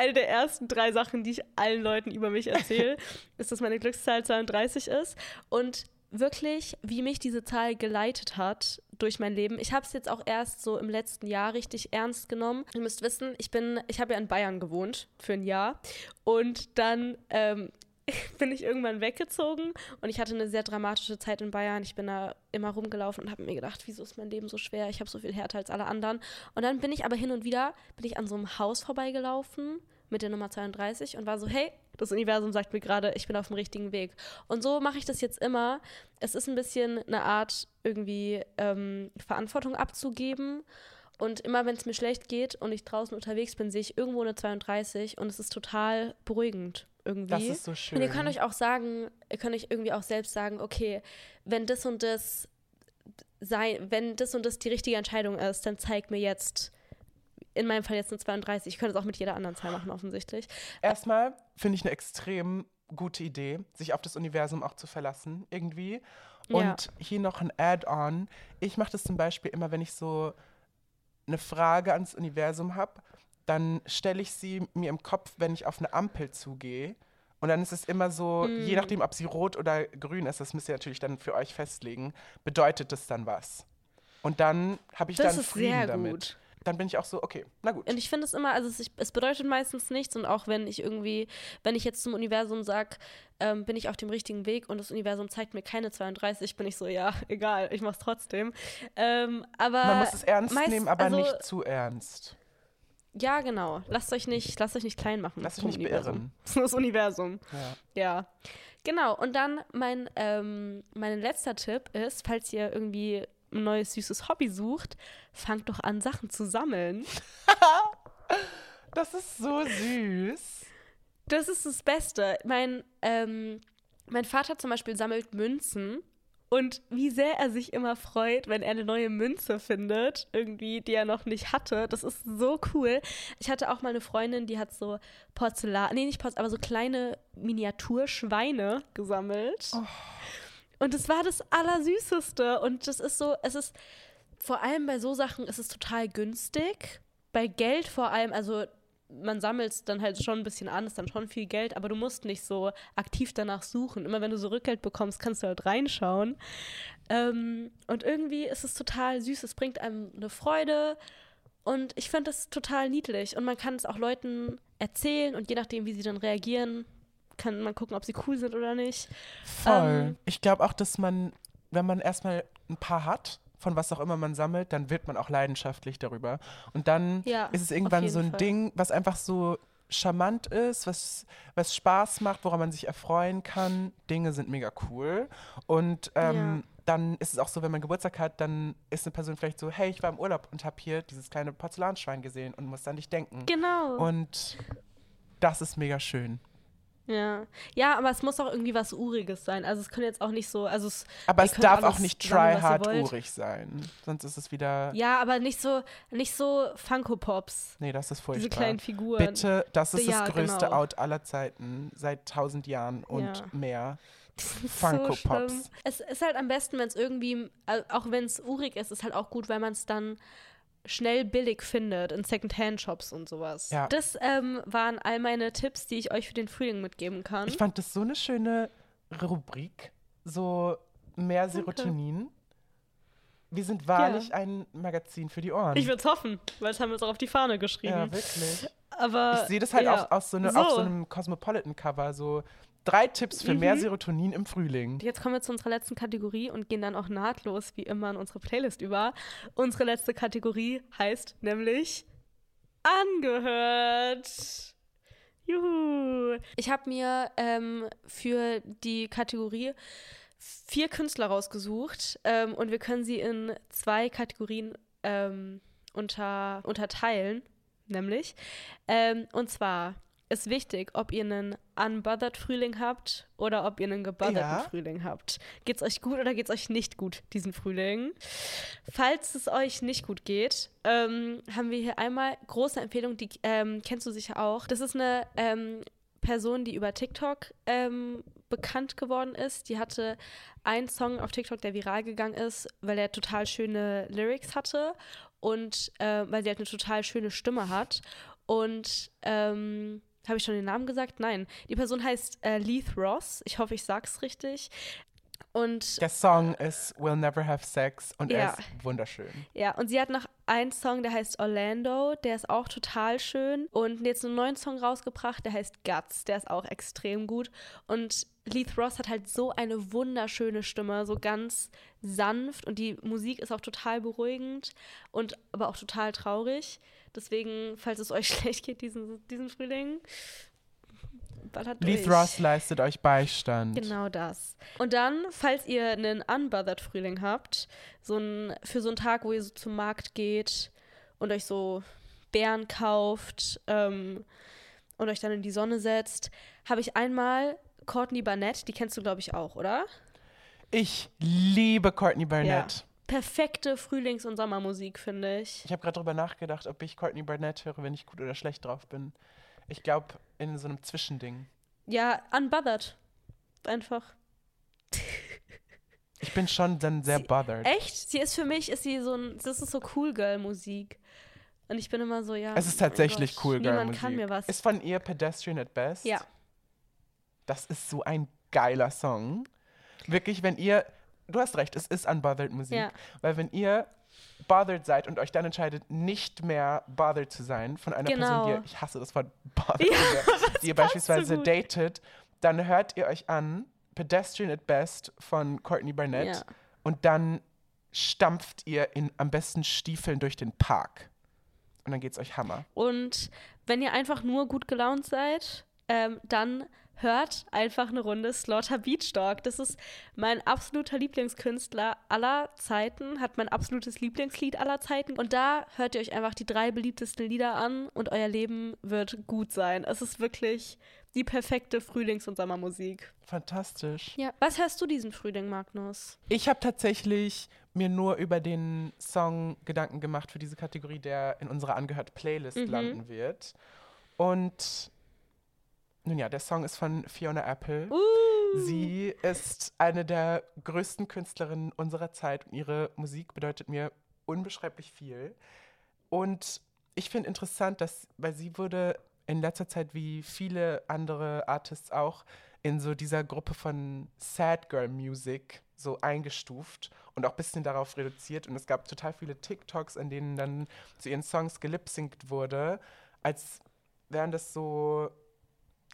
eine der ersten drei Sachen, die ich allen Leuten über mich erzähle, ist, dass meine Glückszahl 32 ist. Und wirklich, wie mich diese Zahl geleitet hat durch mein Leben. Ich habe es jetzt auch erst so im letzten Jahr richtig ernst genommen. Ihr müsst wissen, ich bin, ich habe ja in Bayern gewohnt für ein Jahr und dann ähm, bin ich irgendwann weggezogen und ich hatte eine sehr dramatische Zeit in Bayern. Ich bin da immer rumgelaufen und habe mir gedacht, wieso ist mein Leben so schwer? Ich habe so viel härter als alle anderen. Und dann bin ich aber hin und wieder bin ich an so einem Haus vorbeigelaufen mit der Nummer 32 und war so, hey, das Universum sagt mir gerade, ich bin auf dem richtigen Weg. Und so mache ich das jetzt immer. Es ist ein bisschen eine Art, irgendwie ähm, Verantwortung abzugeben. Und immer wenn es mir schlecht geht und ich draußen unterwegs bin, sehe ich irgendwo eine 32 und es ist total beruhigend irgendwie. Das ist so schön. Und ihr könnt euch auch sagen, ihr könnt euch irgendwie auch selbst sagen, okay, wenn das und das sei, wenn das und das die richtige Entscheidung ist, dann zeig mir jetzt, in meinem Fall jetzt eine 32. Ich könnte es auch mit jeder anderen Zahl machen, offensichtlich. Erstmal finde ich eine extrem gute Idee, sich auf das Universum auch zu verlassen, irgendwie. Und Ja. hier noch ein Add-on. Ich mache das zum Beispiel immer, wenn ich so eine Frage ans Universum habe, dann stelle ich sie mir im Kopf, wenn ich auf eine Ampel zugehe. Und dann ist es immer so, Mm. je nachdem, ob sie rot oder grün ist, das müsst ihr natürlich dann für euch festlegen, bedeutet das dann was. Und dann habe ich Das dann ist Frieden sehr damit. Dann bin ich auch so, okay, na gut. Und ich finde es immer, also es, es bedeutet meistens nichts und auch wenn ich irgendwie, wenn ich jetzt zum Universum sage, ähm, bin ich auf dem richtigen Weg und das Universum zeigt mir keine 32, bin ich so, ja, egal, ich mach's trotzdem. Ähm, aber Man muss es ernst meist- nehmen, aber also- nicht zu ernst. Ja, genau. Lasst euch nicht, lasst euch nicht klein machen. Lass dich vom nicht Universum. beirren. Das Universum. Ja. Ja. Genau. Und dann mein, ähm, mein letzter Tipp ist, falls ihr irgendwie ein neues süßes Hobby sucht, fangt doch an, Sachen zu sammeln. Das ist so süß. Das ist das Beste. Mein, ähm, mein Vater zum Beispiel sammelt Münzen. Und wie sehr er sich immer freut, wenn er eine neue Münze findet, irgendwie, die er noch nicht hatte. Das ist so cool. Ich hatte auch mal eine Freundin, die hat so Porzellan, nee, nicht Porzellan, aber so kleine Miniaturschweine gesammelt. Und es war das Allersüßeste. Und das ist so, es ist, vor allem bei so Sachen ist es total günstig. Bei Geld vor allem, also man sammelt es dann halt schon ein bisschen an, ist dann schon viel Geld, aber du musst nicht so aktiv danach suchen. Immer wenn du so Rückgeld bekommst, kannst du halt reinschauen. Ähm, und irgendwie ist es total süß, es bringt einem eine Freude. Und ich finde das total niedlich. Und man kann es auch Leuten erzählen und je nachdem, wie sie dann reagieren, kann man gucken, ob sie cool sind oder nicht. Voll. Ähm, ich glaube auch, dass man, wenn man erstmal ein paar hat, von was auch immer man sammelt, dann wird man auch leidenschaftlich darüber. Und dann Ja, ist es irgendwann so ein Fall. Ding, was einfach so charmant ist, was, was Spaß macht, woran man sich erfreuen kann. Dinge sind mega cool. Und ähm, dann ist es auch so, wenn man Geburtstag hat, dann ist eine Person vielleicht so, hey, ich war im Urlaub und habe hier dieses kleine Porzellanschwein gesehen und muss an dich denken. Genau. Und das ist mega schön. Ja. ja, aber es muss auch irgendwie was Uriges sein. Also es können jetzt auch nicht so, also es, Aber es darf auch nicht wollt. try-hard-urig sein. Sonst ist es wieder. Ja, aber nicht so, nicht so Funko Pops. Nee, das ist Diese furchtbar. kleinen Figuren. Bitte, das ist Ja, das größte genau. Out aller Zeiten, seit tausend Jahren und Ja. mehr. Funko so. Pops. Es ist halt am besten, wenn es irgendwie, äh, auch wenn es urig ist, ist halt auch gut, weil man es dann schnell billig findet in Secondhand-Shops und sowas. Ja. Das ähm, waren all meine Tipps, die ich euch für den Frühling mitgeben kann. Ich fand das so eine schöne Rubrik, so mehr. Serotonin. Wir sind wahrlich ein Magazin für die Ohren. Ich würde es hoffen, weil es haben wir uns auch auf die Fahne geschrieben. ja, wirklich. Aber Ich sehe das halt ja. auch aus so, eine, So. auf so einem Cosmopolitan-Cover, so drei Tipps für mehr Mhm. Serotonin im Frühling. Jetzt kommen wir zu unserer letzten Kategorie und gehen dann auch nahtlos wie immer in unsere Playlist über. Unsere letzte Kategorie heißt nämlich angehört. Juhu. Ich habe mir ähm, für die Kategorie vier Künstler rausgesucht ähm, und wir können sie in zwei Kategorien ähm, unter, unterteilen, nämlich. Ähm, und zwar ist wichtig, ob ihr einen unbothered Frühling habt oder ob ihr einen gebotherten Ja. Frühling habt. Geht's euch gut oder geht's euch nicht gut diesen Frühling? Falls es euch nicht gut geht, ähm, haben wir hier einmal große Empfehlung, die ähm, kennst du sicher auch. Das ist eine ähm, Person, die über TikTok ähm, bekannt geworden ist. Die hatte einen Song auf TikTok, der viral gegangen ist, weil er total schöne Lyrics hatte und äh, weil sie halt eine total schöne Stimme hat. Und ähm, habe ich schon den Namen gesagt? Nein. Die Person heißt äh, Leith Ross. Ich hoffe, ich sag's richtig. Und Der Song ist We'll Never Have Sex und Ja. er ist wunderschön. Ja, und sie hat noch einen Song, der heißt Orlando, der ist auch total schön. Und jetzt einen neuen Song rausgebracht, der heißt Guts, der ist auch extrem gut. Und Leith Ross hat halt so eine wunderschöne Stimme, so ganz sanft. Und die Musik ist auch total beruhigend und aber auch total traurig. Deswegen, falls es euch schlecht geht diesen, diesen Frühling, ballert Leith durch. Ross leistet euch Beistand. Genau das. Und dann, falls ihr einen unbothered Frühling habt, so ein, für so einen Tag, wo ihr so zum Markt geht und euch so Beeren kauft ähm, und euch dann in die Sonne setzt, habe ich einmal Courtney Barnett, die kennst du, glaube ich, auch, oder? Ich liebe Courtney Barnett. Perfekte Frühlings- und Sommermusik, finde ich. Ich habe gerade darüber nachgedacht, ob ich Courtney Barnett höre, wenn ich gut oder schlecht drauf bin. Ich glaube, in so einem Zwischending. Ja, unbothered. Einfach. Ich bin schon dann sehr Sie- bothered. Echt? Sie ist für mich, ist sie so ein, das ist so Cool Girl Musik. Und ich bin immer so, ja. Es ist oh tatsächlich Gott, cool, Girl Niemand Musik. kann mir was. Ist von ihr Pedestrian at Best. ja. Das ist so ein geiler Song. Wirklich, wenn ihr, du hast recht, es ist unbothered Musik. Ja. Weil wenn ihr bothered seid und euch dann entscheidet, nicht mehr bothered zu sein von einer Person, Genau. die ihr, ich hasse das Wort bothered, Ja, die ihr beispielsweise gut. datet, dann hört ihr euch an Pedestrian at Best von Courtney Barnett Ja. und dann stampft ihr in am besten Stiefeln durch den Park. Und dann geht's euch Hammer. Und wenn ihr einfach nur gut gelaunt seid, ähm, dann hört einfach eine Runde Slaughter Beach Dog. Das ist mein absoluter Lieblingskünstler aller Zeiten, hat mein absolutes Lieblingslied aller Zeiten. Und da hört ihr euch einfach die drei beliebtesten Lieder an und euer Leben wird gut sein. Es ist wirklich die perfekte Frühlings- und Sommermusik. Fantastisch. Ja. Was hörst du diesen Frühling, Magnus? Ich habe tatsächlich mir nur über den Song Gedanken gemacht für diese Kategorie, der in unserer angehört Playlist Mhm. landen wird. Und nun ja, der Song ist von Fiona Apple. Uh. Sie ist eine der größten Künstlerinnen unserer Zeit und ihre Musik bedeutet mir unbeschreiblich viel. Und ich finde interessant, dass, weil sie wurde in letzter Zeit wie viele andere Artists auch in so dieser Gruppe von Sad Girl Music so eingestuft und auch ein bisschen darauf reduziert. Und es gab total viele TikToks, in denen dann zu ihren Songs gelipsingt wurde, als wären das so,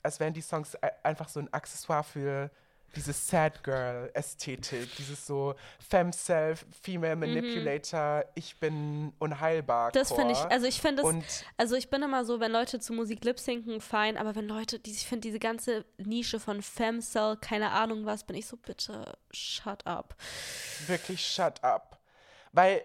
als wären die Songs einfach so ein Accessoire für diese Sad Girl Ästhetik, dieses so Femme Self, Female Manipulator, ich bin unheilbar. Mhm. Das finde ich, also ich finde es, also ich bin immer so, wenn Leute zu Musik lip-sinken, fein, aber wenn Leute, die, ich finde diese ganze Nische von Femcell, keine Ahnung was, bin ich so, bitte, shut up. wirklich shut up. Weil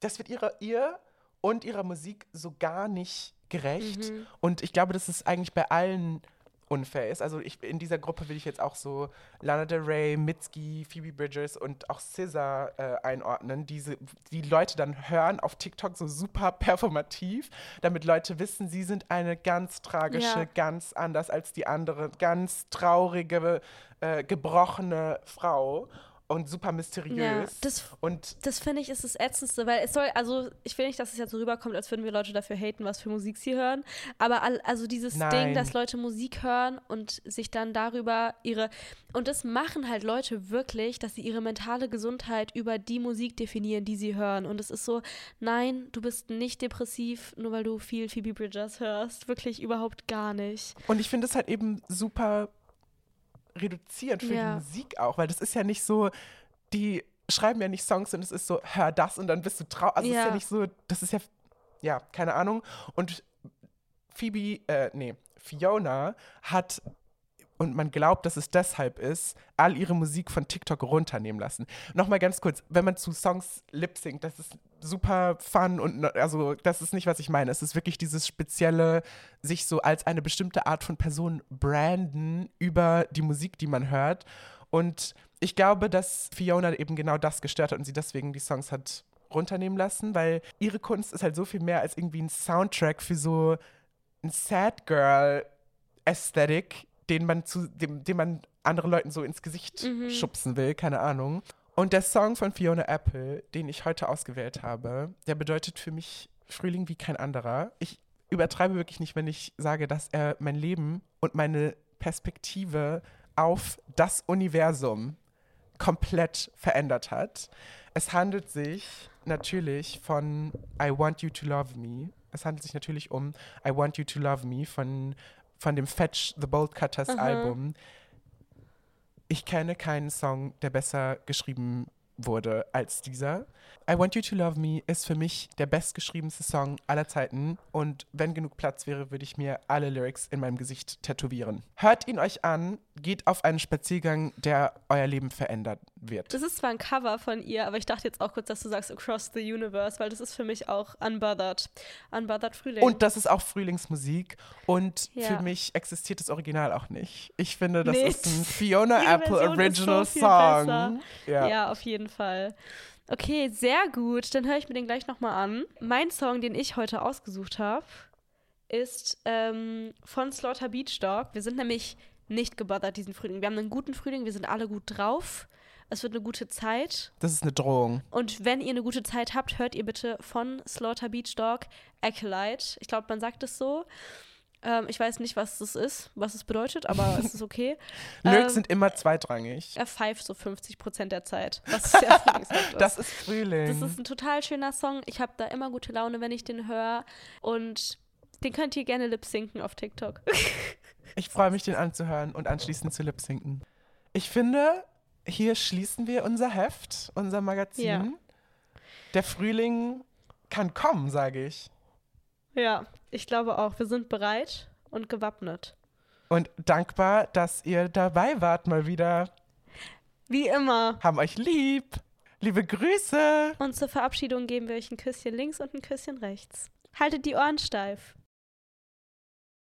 das wird ihrer, ihr und ihrer Musik so gar nicht gerecht. Mhm. Und ich glaube, dass es eigentlich bei allen unfair ist. Also ich, in dieser Gruppe will ich jetzt auch so Lana Del Rey, Mitski, Phoebe Bridgers und auch SZA äh, einordnen, diese, die Leute dann hören auf TikTok so super performativ, damit Leute wissen, sie sind eine ganz tragische, Ja. ganz anders als die andere, ganz traurige, äh, gebrochene Frau und super mysteriös. Ja, das und Das finde ich ist das Ätzendste, weil es soll, also ich will nicht, dass es jetzt so rüberkommt, als würden wir Leute dafür haten, was für Musik sie hören, aber all, also dieses Nein. Ding, dass Leute Musik hören und sich dann darüber ihre, und das machen halt Leute wirklich, dass sie ihre mentale Gesundheit über die Musik definieren, die sie hören und es ist so, nein, du bist nicht depressiv, nur weil du viel Phoebe Bridgers hörst, wirklich überhaupt gar nicht. Und ich finde es halt eben super reduzierend für Ja. die Musik auch, weil das ist ja nicht so, die schreiben ja nicht Songs und es ist so, hör das und dann bist du traurig. Also es ist Ja. ja nicht so, das ist ja, ja, keine Ahnung. Und Phoebe, äh, nee, Fiona hat, und man glaubt, dass es deshalb ist, all ihre Musik von TikTok runternehmen lassen. Nochmal ganz kurz, wenn man zu Songs lip-singt, das ist super fun und also das ist nicht, was ich meine. Es ist wirklich dieses spezielle, sich so als eine bestimmte Art von Person branden über die Musik, die man hört. Und ich glaube, dass Fiona eben genau das gestört hat und sie deswegen die Songs hat runternehmen lassen, weil ihre Kunst ist halt so viel mehr als irgendwie ein Soundtrack für so ein Sad Girl Aesthetic, den man zu dem, dem man anderen Leuten so ins Gesicht Mhm. schubsen will, keine Ahnung. Und der Song von Fiona Apple, den ich heute ausgewählt habe, der bedeutet für mich Frühling wie kein anderer. Ich übertreibe wirklich nicht, wenn ich sage, dass er mein Leben und meine Perspektive auf das Universum komplett verändert hat. Es handelt sich natürlich von I Want You to Love Me. Es handelt sich natürlich um I Want You to Love Me von, von dem Fetch the Bolt Cutters Aha. Album. Ich kenne keinen Song, der besser geschrieben wurde als dieser. I Want You to Love Me ist für mich der bestgeschriebenste Song aller Zeiten und wenn genug Platz wäre, würde ich mir alle Lyrics in meinem Gesicht tätowieren. Hört ihn euch an, geht auf einen Spaziergang, der euer Leben verändern wird. Das ist zwar ein Cover von ihr, aber ich dachte jetzt auch kurz, dass du sagst Across the Universe, weil das ist für mich auch Unbothered. Unbothered Frühling. Und das ist auch Frühlingsmusik und Ja. für mich existiert das Original auch nicht. Ich finde, das Nee. ist ein Fiona Apple Original so Song. Ja. Ja. auf jeden Fall. Okay, sehr gut. Dann höre ich mir den gleich nochmal an. Mein Song, den ich heute ausgesucht habe, ist ähm, von Slaughter Beach Dog. Wir sind nämlich nicht gebothert diesen Frühling. Wir haben einen guten Frühling, wir sind alle gut drauf. Es wird eine gute Zeit. Das ist eine Drohung. Und wenn ihr eine gute Zeit habt, hört ihr bitte von Slaughter Beach Dog Acolyte. Ich glaube, man sagt es so. Ähm, ich weiß nicht, was das ist, was es bedeutet, aber es ist okay. Lyrics Ähm, sind immer zweitrangig. er pfeift so 50 Prozent der Zeit. Was sehr ist. Das ist Frühling. Das ist ein total schöner Song. Ich habe da immer gute Laune, wenn ich den höre. Und den könnt ihr gerne lip-sinken auf TikTok. Ich freue mich, den anzuhören und anschließend zu lip-sinken. Ich finde, hier schließen wir unser Heft, unser Magazin. Ja. Der Frühling kann kommen, sage ich. ja, ich glaube auch. Wir sind bereit und gewappnet. Und dankbar, dass ihr dabei wart mal wieder. Wie immer. Haben euch lieb. Liebe Grüße. Und zur Verabschiedung geben wir euch ein Küsschen links und ein Küsschen rechts. Haltet die Ohren steif.